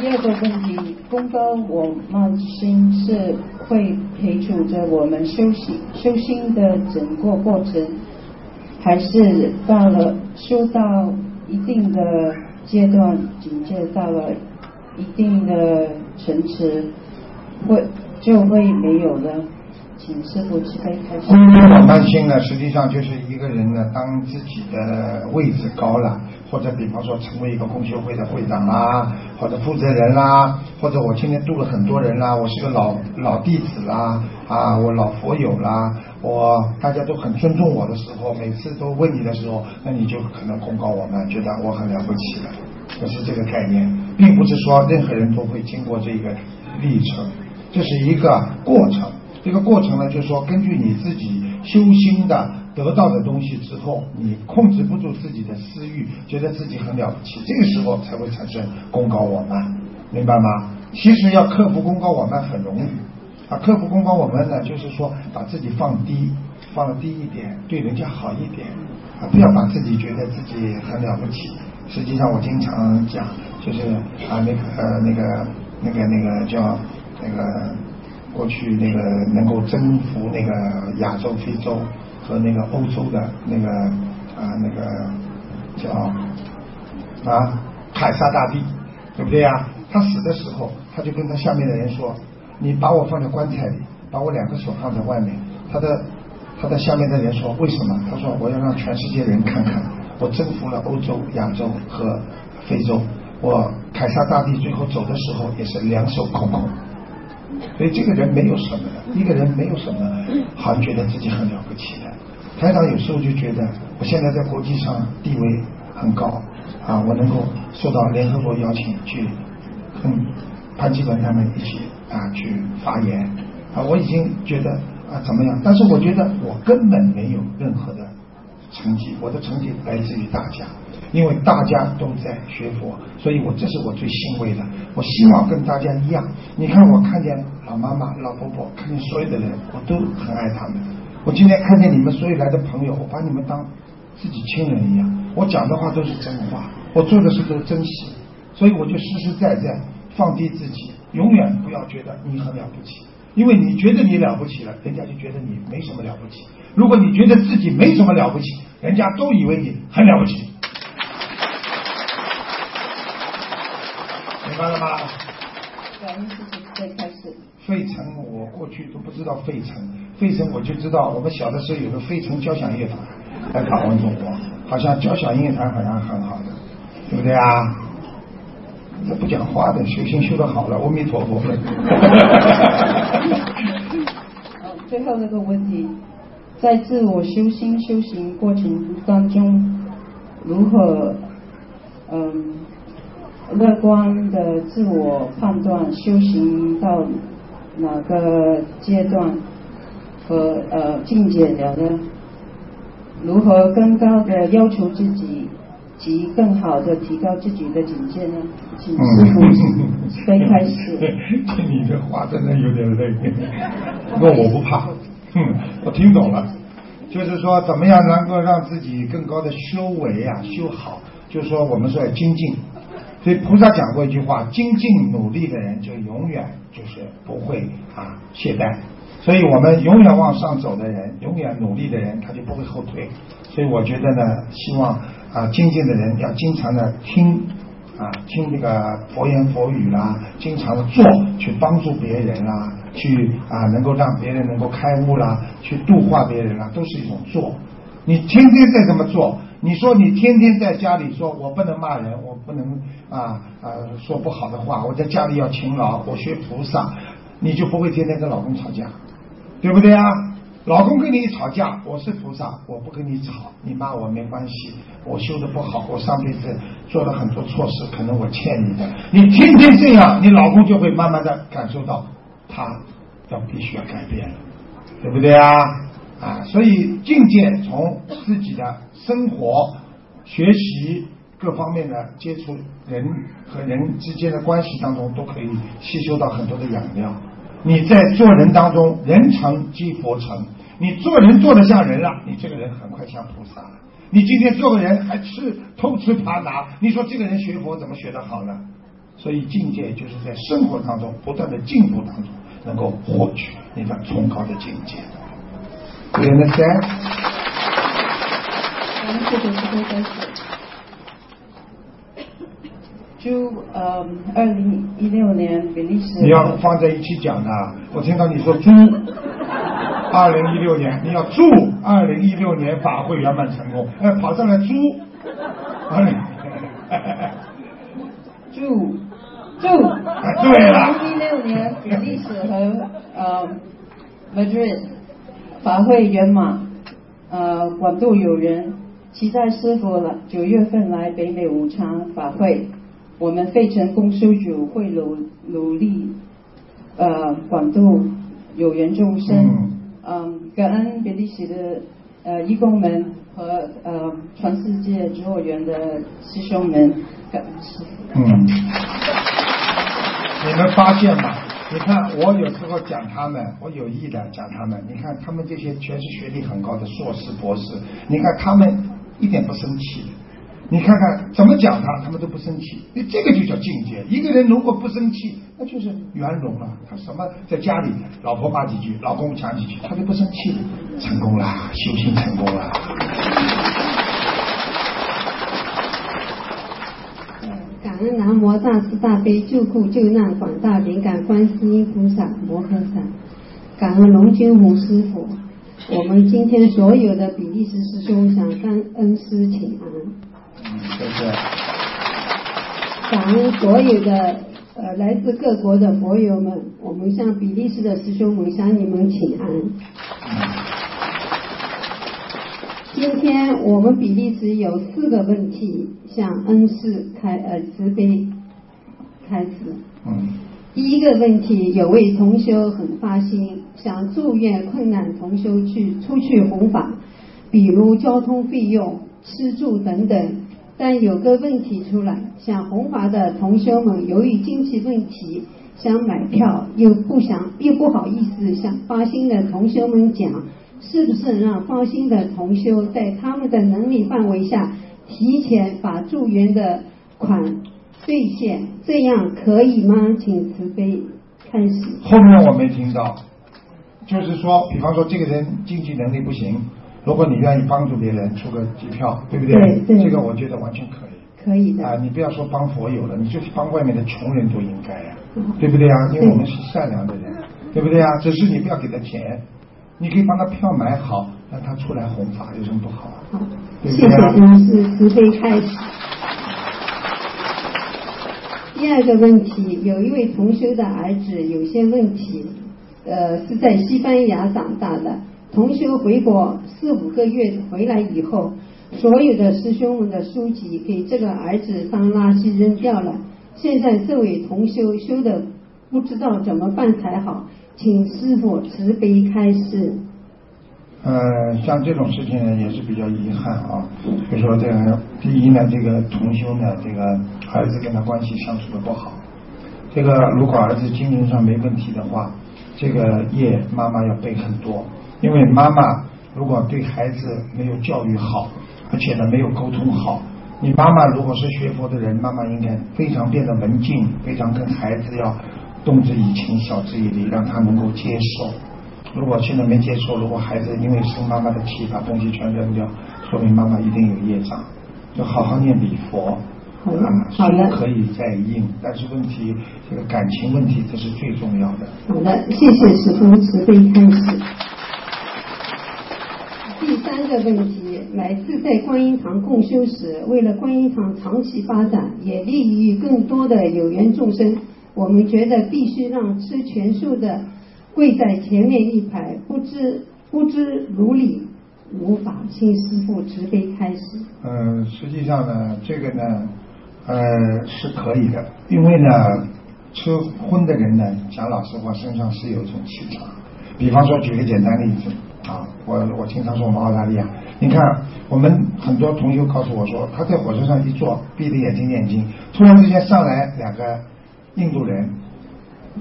第二个问题，功高我慢心是会陪助着我们修行修心的整个过程，还是到了修到一定的阶段，境界到了一定的层次，会就会没有了？请师傅慈悲开始。功高我慢心呢，实际上就是一个人呢，当自己的位置高了，或者比方说成为一个共修会的会长啦，或者负责人啦，或者我今天度了很多人啦，我是个老老弟子啦，啊，我老佛友啦，我大家都很尊重我的时候，每次都问你的时候，那你就可能功高我们，觉得我很了不起了，就是这个概念，并不是说任何人都会经过这个历程，这是一个过程。这个过程呢，就是说根据你自己修心的得到的东西之后，你控制不住自己的私欲，觉得自己很了不起，这个时候才会产生功高我慢，明白吗？其实要克服功高我慢很容易啊，克服功高我慢呢，就是说把自己放低，放低一点，对人家好一点啊，不要把自己觉得自己很了不起。实际上我经常讲，就是啊那个呃那个那个那个叫那个。过去那个能够征服那个亚洲、非洲和那个欧洲的那个啊那个叫啊凯撒大帝，对不对呀？他死的时候，他就跟他下面的人说：“你把我放在棺材里，把我两个手放在外面。”他的他的下面的人说：“为什么？”他说：“我要让全世界人看看，我征服了欧洲、亚洲和非洲。我凯撒大帝最后走的时候也是两手空空。”所以这个人没有什么的，一个人没有什么，好像觉得自己很了不起的。台长有时候就觉得，我现在在国际上地位很高啊，我能够受到联合国邀请去跟潘基文他们一起啊去发言啊，我已经觉得啊怎么样？但是我觉得我根本没有任何的成绩，我的成绩来自于大家。因为大家都在学佛，所以我这是我最欣慰的。我希望跟大家一样，你看我看见老妈妈、老婆婆，看见所有的人，我都很爱他们。我今天看见你们所有来的朋友，我把你们当自己亲人一样。我讲的话都是真话，我做的事都是真实，所以我就实实在在放低自己，永远不要觉得你很了不起，因为你觉得你了不起了，人家就觉得你没什么了不起。如果你觉得自己没什么了不起，人家都以为你很了不起。明白了吗？感恩师傅再开始。费城，我过去都不知道费城，费城我就知道，我们小的时候有个费城交响乐团来访问中国，好像交响乐团好像很好的，对不对啊？这不讲话的，修行修得好了，阿弥陀佛。好，最后那个问题，在自我修心修行过程当中，如何嗯乐观的自我判断修行到哪个阶段和呃境界了呢？如何更高的要求自己及更好的提高自己的境界呢？请师傅飞开始。听你这话真的有点累，不过我不怕，哼，我听懂了，就是说怎么样能够让自己更高的修为啊修好，就是说我们说要精进。所以菩萨讲过一句话：精进努力的人就永远就是不会啊懈怠。所以我们永远往上走的人，永远努力的人，他就不会后退。所以我觉得呢，希望啊精进的人要经常的听啊听这个佛言佛语啦，经常的做去帮助别人啦，去啊能够让别人能够开悟啦，去度化别人啦，都是一种做。你天天在这么做，你说你天天在家里说我不能骂人，我不能啊啊说不好的话，我在家里要勤劳，我学菩萨，你就不会天天跟老公吵架，对不对啊？老公跟你吵架，我是菩萨，我不跟你吵，你骂我没关系，我修的不好，我上辈子做了很多错事，可能我欠你的。你天天这样，你老公就会慢慢的感受到，他要必须要改变了，对不对啊？啊，所以境界从自己的生活、学习各方面的接触人和人之间的关系当中，都可以吸收到很多的养料。你在做人当中，人成即佛成。你做人做得像人了，你这个人很快像菩萨了。你今天做个人还吃偷吃扒拿，你说这个人学佛怎么学得好呢？所以境界就是在生活当中不断的进步当中，能够获取那个崇高的境界。悲开始。就呃，二零一六年比利时。你要放在一起讲的。我听到你说猪，二零一六年你要祝二零一六年法会圆满成功。哎，跑上来猪，祝祝对了二零一六年比利时和呃 Madrid 法会圆满，呃广度有缘，期待师傅了九月份来北美五常法会，我们费城公修组会努努力呃广度有缘众生，嗯、感恩比利时的呃义工们和呃全世界植物园的师兄们，感恩师傅。嗯，你们发现吗？你看，我有时候讲他们，我有意的讲他们。你看，他们这些全是学历很高的硕士、博士，你看他们一点不生气。你看看怎么讲他，他们都不生气。你这个就叫境界。一个人如果不生气，那就是圆融了。他什么在家里，老婆骂几句，老公讲几句，他就不生气，成功了，修行成功了。感恩南无大慈大悲救苦救难广大灵感观世音菩萨摩诃萨，感恩龙君宏师傅。我们今天所有的比利时师兄向感恩师请安，嗯，对不对？感恩所有的呃来自各国的佛友们，我们向比利时的师兄们向你们请安。今天我们比利时有四个问题向恩师开呃慈悲开始。嗯第一个问题，有位同修很发心，想祝愿困难同修去出去弘法，比如交通费用、吃住等等，但有个问题出来，想弘法的同修们由于经济问题想买票，又不想又不好意思向发心的同修们讲，是不是让发心的同修在他们的能力范围下提前把助缘的款兑现，这样可以吗？请慈悲开始。后面我没听到，就是说，比方说这个人经济能力不行，如果你愿意帮助别人出个机票，对不对？对对这个我觉得完全可以。可以的。啊，你不要说帮佛友了，你就是帮外面的穷人都应该呀、嗯对不对啊？因为我们是善良的人，对不对啊？只是你不要给他钱，你可以帮他票买好，让他出来弘法，有什么不好啊？好，谢谢对不对啊恩师慈悲开始。第二个问题，有一位同修的儿子有些问题，呃，是在西班牙长大的。同修回国四五个月回来以后，所有的师兄们的书籍给这个儿子当垃圾扔掉了。现在这位同修修的不知道怎么办才好，请师傅慈悲开示。呃，像这种事情呢，也是比较遗憾啊。就说这个，第一呢，这个同修呢，这个儿子跟他关系相处的不好。这个如果儿子精神上没问题的话，这个业妈妈要背很多，因为妈妈如果对孩子没有教育好，而且呢没有沟通好，你妈妈如果是学佛的人，妈妈应该非常变得文静，非常跟孩子要动之以情，晓之以理，让他能够接受。如果现在没接受，如果孩子因为生妈妈的气把东西全扔掉，说明妈妈一定有业障。就好好念礼佛，好的啊，好的书可以再印，但是问题这个感情问题这是最重要的。好的，谢谢师傅慈悲开始。第三个问题，来自在观音堂共修时，为了观音堂长期发展，也利于更多的有缘众生，我们觉得必须让吃全素的跪在前面一排，不知不知如理如法，请师傅慈悲开始。嗯，实际上呢，这个呢，呃，是可以的，因为呢，吃荤的人呢，讲老实话，身上是有一种气场。比方说，举个简单例子啊，我我经常说我们澳大利亚，你看我们很多同学告诉我说，他在火车上一坐，闭着眼睛念经，突然之间上来两个印度人，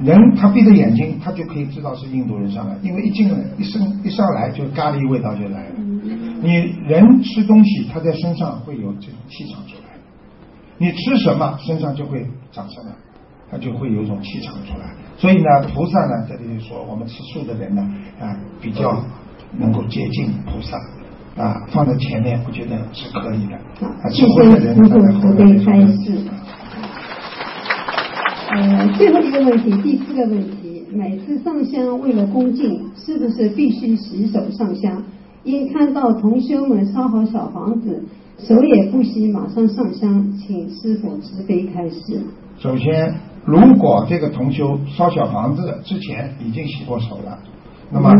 人他闭着眼睛，他就可以知道是印度人上来，因为一进来一升一上来就咖喱味道就来了。你人吃东西，他在身上会有这种气场出来。你吃什么，身上就会长什么，他就会有一种气场出来。所以呢，菩萨呢，这里就说我们吃素的人呢，啊，比较能够接近菩萨，啊，放在前面，我觉得是可以的。啊，吃谢荤的人谢师站在后面。呃，最后一个问题，第四个问题，每次上香为了恭敬，是不是必须洗手上香？因看到同修们烧好小房子，手也不洗，马上上香，请师傅慈悲开示。首先，如果这个同修烧小房子之前已经洗过手了，那么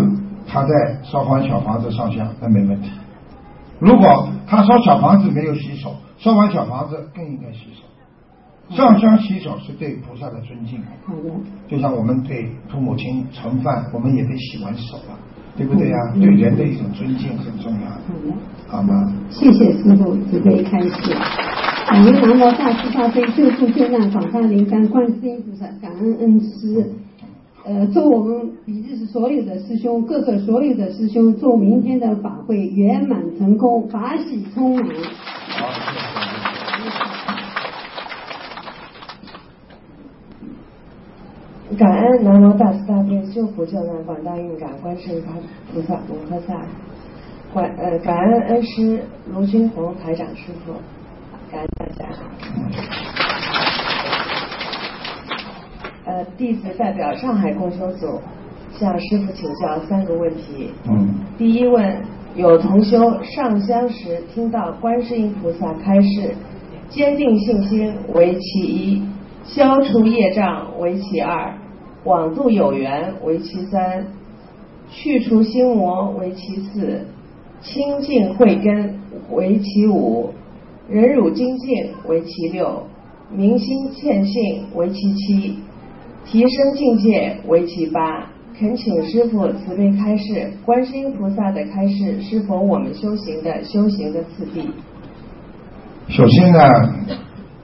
他在烧完小房子上香，那没问题。如果他烧小房子没有洗手，烧完小房子更应该洗手。上香洗手是对菩萨的尊敬，好的，就像我们对父母亲盛饭，我们也得洗完手啊，对不对呀、嗯对人的一种尊敬很重要，好的，好吗？谢谢师傅慈悲开示。感恩南无大慈大悲救苦救难广大灵感观世音菩萨，感恩恩师。呃，祝我们比日所有的师兄，各个所有的师兄，祝明天的法会圆满成功，法喜充满。好，谢谢。感恩南无大慈大悲救苦救难广大运感观世音菩萨摩诃萨，感呃感恩恩师卢军红台长师傅，感恩大家。呃，弟子代表上海共修组向师傅请教三个问题。嗯，第一问，有同修上香时听到观世音菩萨开示，坚定信心为其一，消除业障为其二，广度有缘为其三，去除心魔为其四，清净慧根为其五，忍辱精进为其六，明心见性为其七，提升境界为其八。恳请师傅慈悲开示，观世音菩萨的开示是否我们修行的修行的次第？首先呢，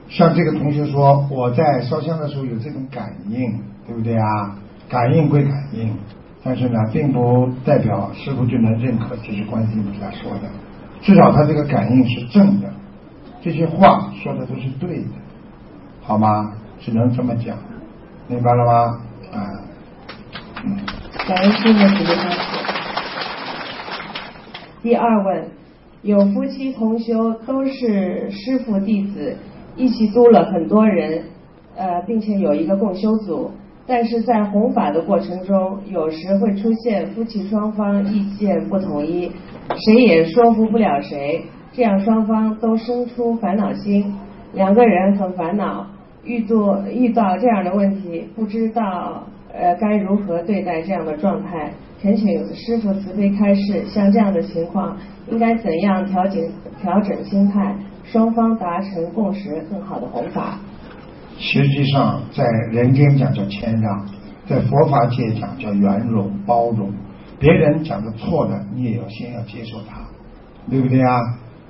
像这个同学说，我在烧香的时候有这种感应，对不对啊？感应归感应，但是呢，并不代表师傅就能认可这是观世音菩萨说的。至少他这个感应是正的，这些话说的都是对的，好吗？只能这么讲，明白了吗？啊，嗯。感恩师傅慈悲开示。第二问，有夫妻同修都是师傅弟子，一起租了很多人，呃，并且有一个共修组，但是在弘法的过程中，有时会出现夫妻双方意见不统一，谁也说服不了谁，这样双方都生出烦恼心，两个人很烦恼，遇到遇到这样的问题，不知道呃该如何对待这样的状态。恳请师傅慈悲开示，像这样的情况，应该怎样调节调整心态，双方达成共识，更好的弘法。实际上，在人间讲叫谦让，在佛法界讲叫圆融包容。别人讲的错的，你也要先要接受他，对不对啊？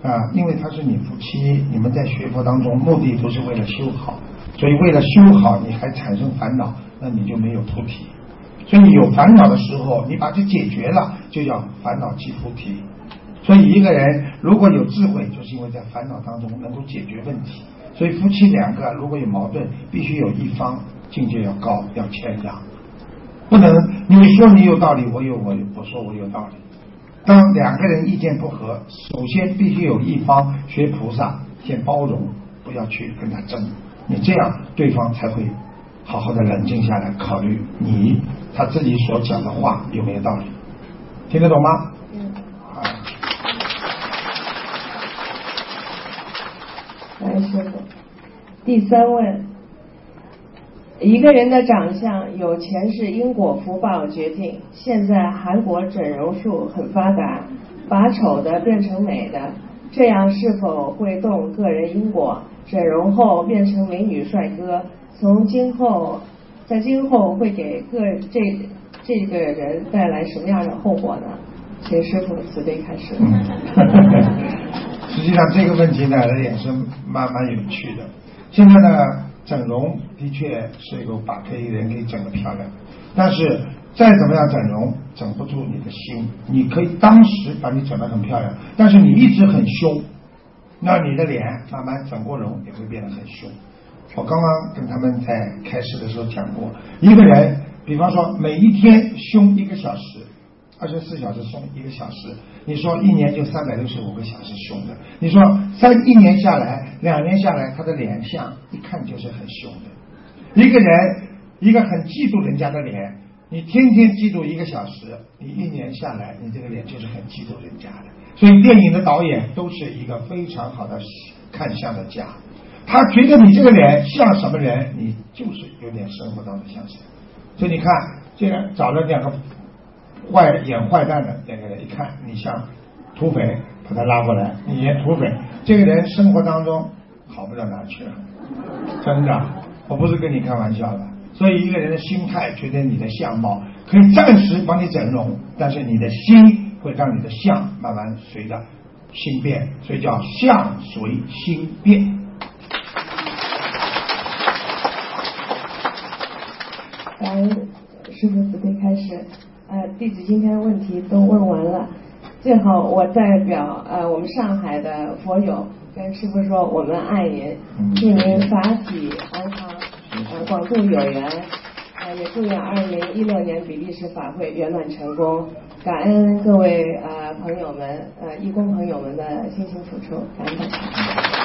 啊，因为他是你夫妻，你们在学佛当中目的都是为了修好，所以为了修好，你还产生烦恼，那你就没有菩提。所以你有烦恼的时候，你把它解决了，就叫烦恼即菩提。所以一个人如果有智慧，就是因为在烦恼当中能够解决问题。所以夫妻两个如果有矛盾，必须有一方境界要高，要谦让，不能你说你有道理，我有我我说我有道理。当两个人意见不合，首先必须有一方学菩萨，先包容，不要去跟他争，你这样对方才会好好的冷静下来考虑你。他自己所讲的话有没有道理？听得懂吗？嗯。来师傅，第三问：一个人的长相有前世因果福报决定，现在韩国整容术很发达，把丑的变成美的，这样是否会动个人因果？整容后变成美女帅哥，从今后。在今后会给个这这个人带来什么样的后果呢？请师傅慈悲开始。实际上这个问题呢也是蛮蛮有趣的。现在呢，整容的确是有把可以人给整得漂亮，但是再怎么样整容，整不住你的心。你可以当时把你整得很漂亮，但是你一直很凶，那你的脸慢慢整过容也会变得很凶。我刚刚跟他们在开始的时候讲过，一个人，比方说每一天凶一个小时，二十四小时凶一个小时，你说一年就三百六十五个小时凶的，你说三一年下来，两年下来，他的脸相一看就是很凶的。一个人，一个很嫉妒人家的脸，你天天嫉妒一个小时，你一年下来，你这个脸就是很嫉妒人家的。所以电影的导演都是一个非常好的看相的家。他觉得你这个脸像什么人，你就是有点生活当中像谁。所以你看，这个找了两个坏演坏蛋的那个人，一看你像土匪，把他拉过来，你演土匪，这个人生活当中好不到哪去了，真的，我不是跟你开玩笑的。所以一个人的心态决定你的相貌，可以暂时帮你整容，但是你的心会让你的相慢慢随着心变，所以叫相随心变。来师傅准备开始，呃，弟子今天的问题都问完了，最后我代表呃我们上海的佛友跟师傅说，我们爱您，祝您法体安康，呃广度有缘，呃也祝愿二零一六年比利时法会圆满成功，感恩各位呃朋友们呃义工朋友们的辛勤付出，感恩大家。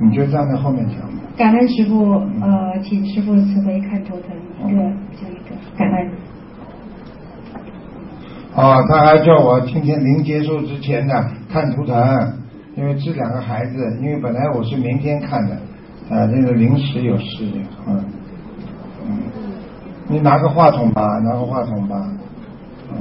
你就站在后面讲。感恩师傅，呃，请师傅慈悲看图腾，一个就一个，感恩。啊，他还叫我今天临结束之前呢看图腾，因为这两个孩子，因为本来我是明天看的，啊，那个临时有事情，嗯嗯，你拿个话筒吧，拿个话筒吧，嗯。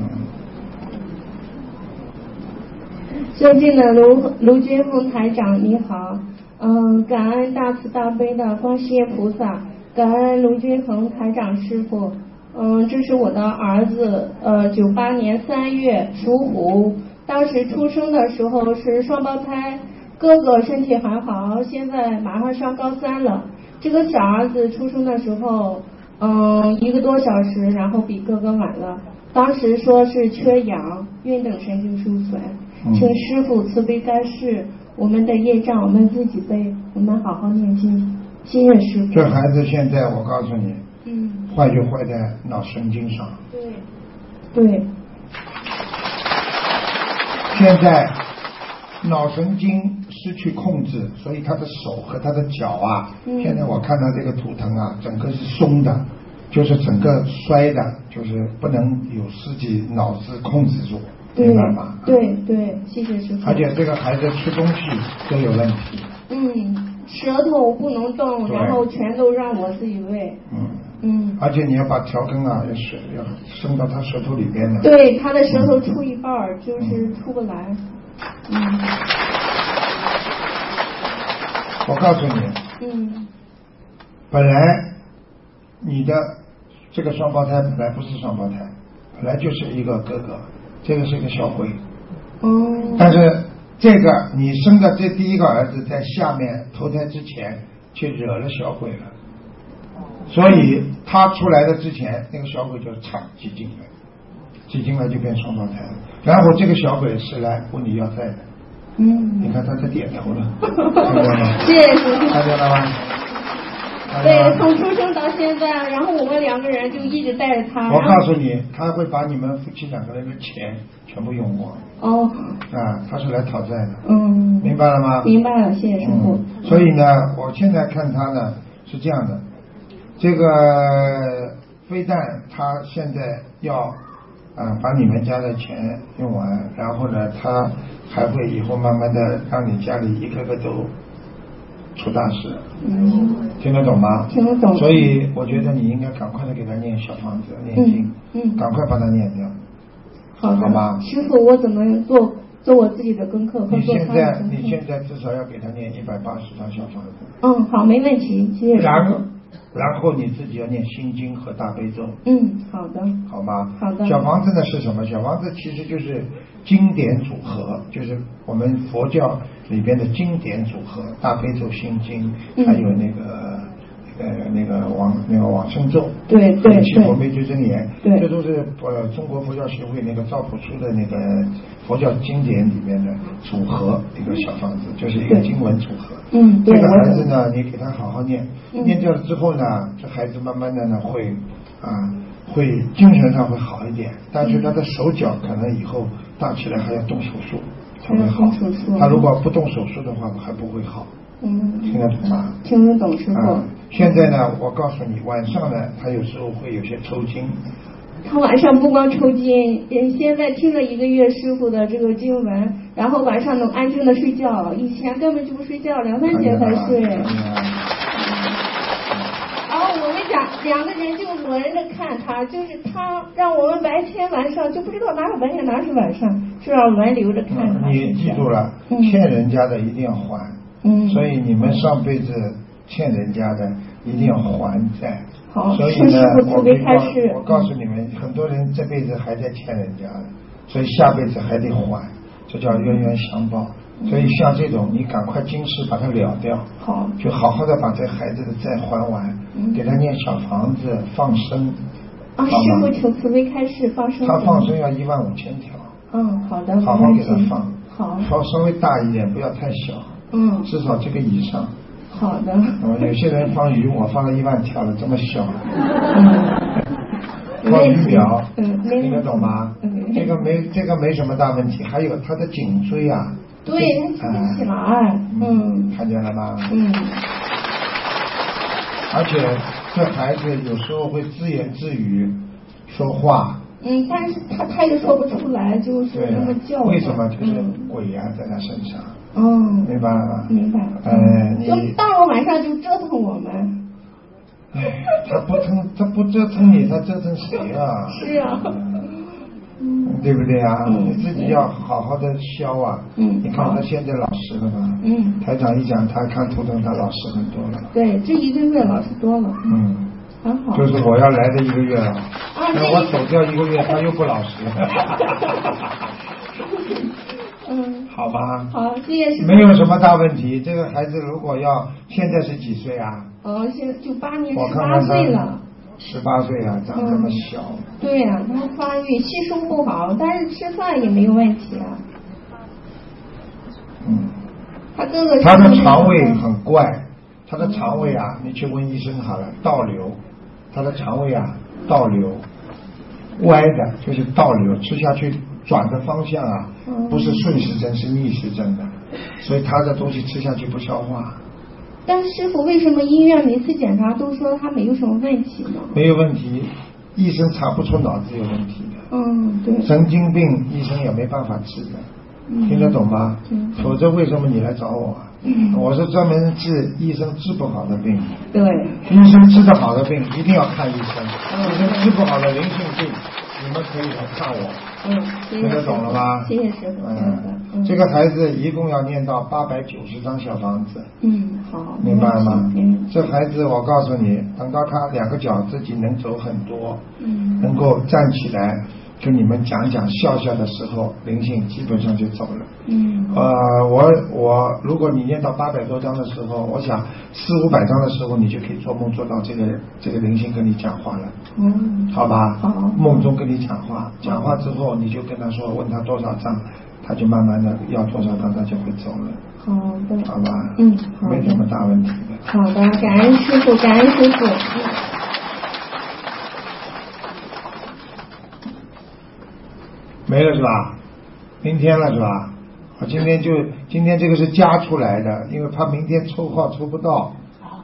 尊敬的卢卢军峰台长，你好。嗯，感恩大慈大悲的观世音菩萨，感恩卢军恒台长师傅。嗯，这是我的儿子，呃，九八年三月属虎，当时出生的时候是双胞胎，哥哥身体还好，现在马上上高三了。这个小儿子出生的时候，嗯，一个多小时，然后比哥哥晚了。当时说是缺氧，运等神经受损，请师傅慈悲开示，我们的业障我们自己背，我们好好念经，信任师傅。这孩子现在我告诉你，嗯，坏就坏在脑神经上。对，对，现在脑神经失去控制，所以他的手和他的脚啊，嗯。现在我看到这个图腾啊，整个是松的，就是整个摔的，就是不能有自己脑子控制住，对明白吗？对对，谢谢师傅。而且这个孩子吃东西都有问题，嗯，舌头不能动，然后全都让我自己喂。嗯，嗯，而且你要把调羹啊，要是要伸到他舌头里边的。对，他的舌头出一半儿，就是出不来。嗯我告诉你，嗯本来你的这个双胞胎本来不是双胞胎，本来就是一个哥哥，这个是个小鬼。哦。但是这个你生的这第一个儿子在下面投胎之前去惹了小鬼了，所以他出来的之前那个小鬼就插挤进来，挤进来就变双胞胎了。然后这个小鬼是来问你要债的，嗯。你看他在点头了，看见了吗？谢谢。看见了吗？对，从出生到现在，然后我们两个人就一直带着他。我告诉你，他会把你们夫妻两个人的钱全部用光哦，啊！他是来讨债的，嗯，明白了吗？明白了，谢谢师傅。嗯。所以呢，我现在看他呢是这样的，这个非但他现在要啊把你们家的钱用完，然后呢，他还会以后慢慢的让你家里一个个都出大事。嗯。听得懂吗？听得懂所以我觉得你应该赶快的给他念小房子，念经，嗯嗯赶快把它念掉。好的。好吧师傅，我怎么做做我自己的功课和你做现在？你现在至少要给他念一百八十张小房子，嗯，好，没问题，谢谢师然后傅。然后你自己要念心经和大悲咒，嗯，好的。好吗？好的小房子呢是什么？小房子其实就是经典组合，就是我们佛教里边的经典组合，大悲咒、心经，嗯还有那个。呃，那个往那个往生咒，对对对七佛灭罪真言，对这都是呃中国佛教协会那个赵朴初的那个佛教经典里面的组合一个小方子，就是一个经文组合。嗯对这个孩子呢，你给他好好念，嗯念掉了之后呢，这孩子慢慢的呢会啊会精神上会好一点，但是他的手脚可能以后大起来还要动手术才会好。他如果不动手术的话，还不会好。嗯，听得懂吗？听得懂师傅。啊，现在呢，我告诉你，晚上呢，他有时候会有些抽筋，他晚上不光抽筋，嗯，现在听了一个月师傅的这个经文，然后晚上能安静的睡觉，以前根本就不睡觉，两三点才睡。然后我们两两个人就轮着看他，就是他让我们白天晚上就不知道哪是白天哪是晚上，就要轮流着看他。嗯你记住了，嗯欠人家的一定要还，嗯所以你们上辈子欠人家的一定要还债。好所以呢我跟你开示我告诉你们，很多人这辈子还在欠人家的，所以下辈子还得还，这叫冤冤相报。所以像这种，你赶快今世把它了掉，好，就好好的把这孩子的债还完，嗯给他念小房子放生，啊，师傅？求慈悲开示放生。他放生要一万五千条，嗯，好的，好好给他放，好，放稍微大一点，不要太小，嗯，至少这个以上。好的。呃，有些人放鱼，我放了一万条了，这么小。放鱼苗，听得懂吗？嗯这个没这个没什么大问题。还有他的颈椎啊，对，他听不起来，嗯看见了吗？嗯，而且这孩子有时候会自言自语说话，嗯，但是他他也说不出来，就是对啊这么叫。为什么？就是嗯鬼呀、在他身上，嗯，明白了吗？明白。呃，就你到了晚上就折腾我们。哎，他不疼，他不折腾你，他折腾谁啊？是啊。嗯对不对啊？嗯你自己要好好的消啊。嗯你看他现在老实了吧？嗯，台长一讲，他看图腾，他老实很多了。对，这一个月老实多了。嗯，很好。就是我要来的一个月了，啊，那我走掉一个月，他又不老实。嗯，好吧。好，谢谢。没有什么大问题。这个孩子如果要现在是几岁啊？哦，现在九八年我十八岁了。十八岁啊，长这么小。对呀、他发育吸收不好，但是吃饭也没有问题啊。嗯。他哥哥他的肠胃很怪，他的肠胃啊，你去问医生好了，倒流，他的肠胃啊倒流，歪的，就是倒流，吃下去转的方向啊，不是顺时针是逆时针的，所以他的东西吃下去不消化。但师傅，为什么医院每次检查都说他没有什么问题呢？没有问题，医生查不出脑子有问题的。嗯，对。神经病医生也没办法治的，嗯听得懂吗？嗯否则为什么你来找我啊？嗯我是专门治医生治不好的病。对。医生治得好的病一定要看医生，嗯医生治不好的灵性病，你们可以来看我。嗯，听得懂了吗？谢谢师傅。嗯，这个孩子一共要念到八百九十张小房子，嗯，好。明白吗？嗯。这孩子我告诉你，等到他两个脚自己能走很多，嗯。能够站起来跟你们讲讲笑笑的时候，灵性基本上就走了。嗯。呃，我我，如果你念到八百多章的时候，我想四五百章的时候，你就可以做梦做到这个这个灵性跟你讲话了，嗯。好吧？好。梦中跟你讲话，讲话之后你就跟他说，问他多少章，他就慢慢的要多少章，他就会走了，好的。好吧？嗯，好没什么大问题的。好的，感恩师傅，感恩师傅。没了是吧？明天了是吧？我今天就今天这个是加出来的，因为怕明天抽号抽不到，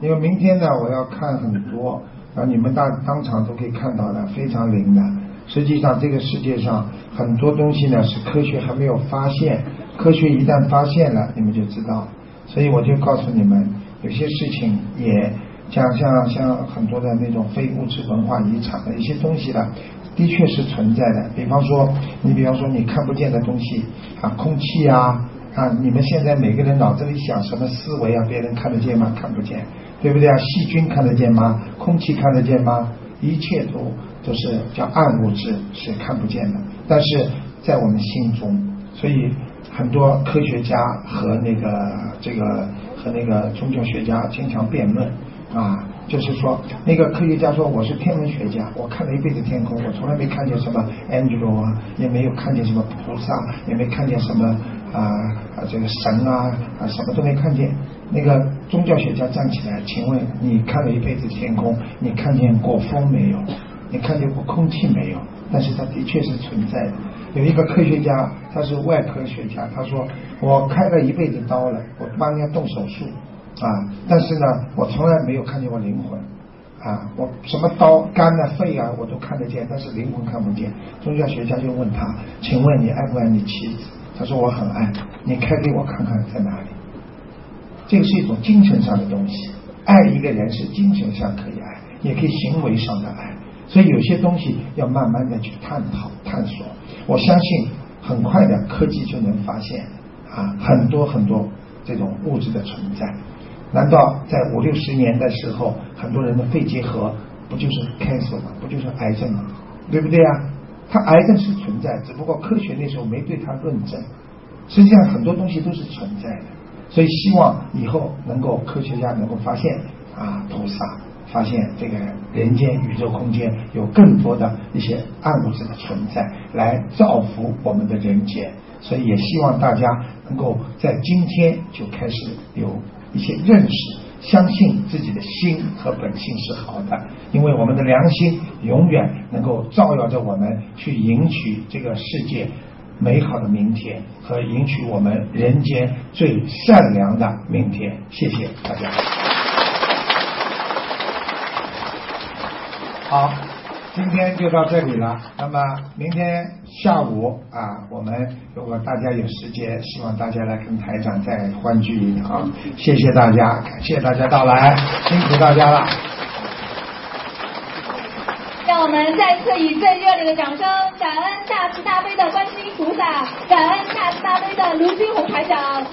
因为明天呢我要看很多，然后你们当当场都可以看到的，非常灵的。实际上这个世界上很多东西呢是科学还没有发现，科学一旦发现了，你们就知道。所以我就告诉你们，有些事情也像像像很多的那种非物质文化遗产的一些东西呢，的确是存在的。比方说，你比方说你看不见的东西啊，空气啊啊，你们现在每个人脑子里想什么思维啊，别人看得见吗？看不见，对不对啊？细菌看得见吗？空气看得见吗？一切都都是叫暗物质，是看不见的，但是在我们心中，所以很多科学家和那个这个和那个宗教学家经常辩论啊，就是说那个科学家说我是天文学家，我看了一辈子天空，我从来没看见什么 angel 啊，也没有看见什么菩萨，也没看见什么啊啊这个神啊啊什么都没看见。那个宗教学家站起来，请问你看了一辈子天空，你看见过风没有？你看见过空气没有？但是它的确是存在的。有一个科学家，他是外科学家，他说我开了一辈子刀了，我帮人家动手术啊，但是呢，我从来没有看见过灵魂啊，我什么刀、肝啊、肺啊，我都看得见，但是灵魂看不见。宗教学家就问他，请问你爱不爱你妻子？他说我很爱，你开给我看看在哪里？这个是一种精神上的东西，爱一个人是精神上可以爱，也可以行为上的爱。所以有些东西要慢慢的去探讨、探索。我相信很快的科技就能发现啊，很多很多这种物质的存在。难道在五六十年的时候，很多人的肺结核不就是 cancer 吗？不就是癌症吗？对不对啊？它癌症是存在，只不过科学那时候没对它论证。实际上很多东西都是存在的，所以希望以后能够科学家能够发现啊菩萨，发现这个人间宇宙空间有更多的一些暗物质的存在，来造福我们的人间。所以也希望大家能够在今天就开始有一些认识，相信自己的心和本性是好的，因为我们的良心永远能够照耀着我们去迎娶这个世界。美好的明天和迎娶我们人间最善良的明天。谢谢大家。好，今天就到这里了。那么明天下午啊，我们如果大家有时间，希望大家来跟台长再欢聚一堂。谢谢大家，感谢大家到来，辛苦大家了。让我们再次以最热烈的掌声，感恩大慈大悲的观世音菩萨，感恩大慈大悲的卢军红台长。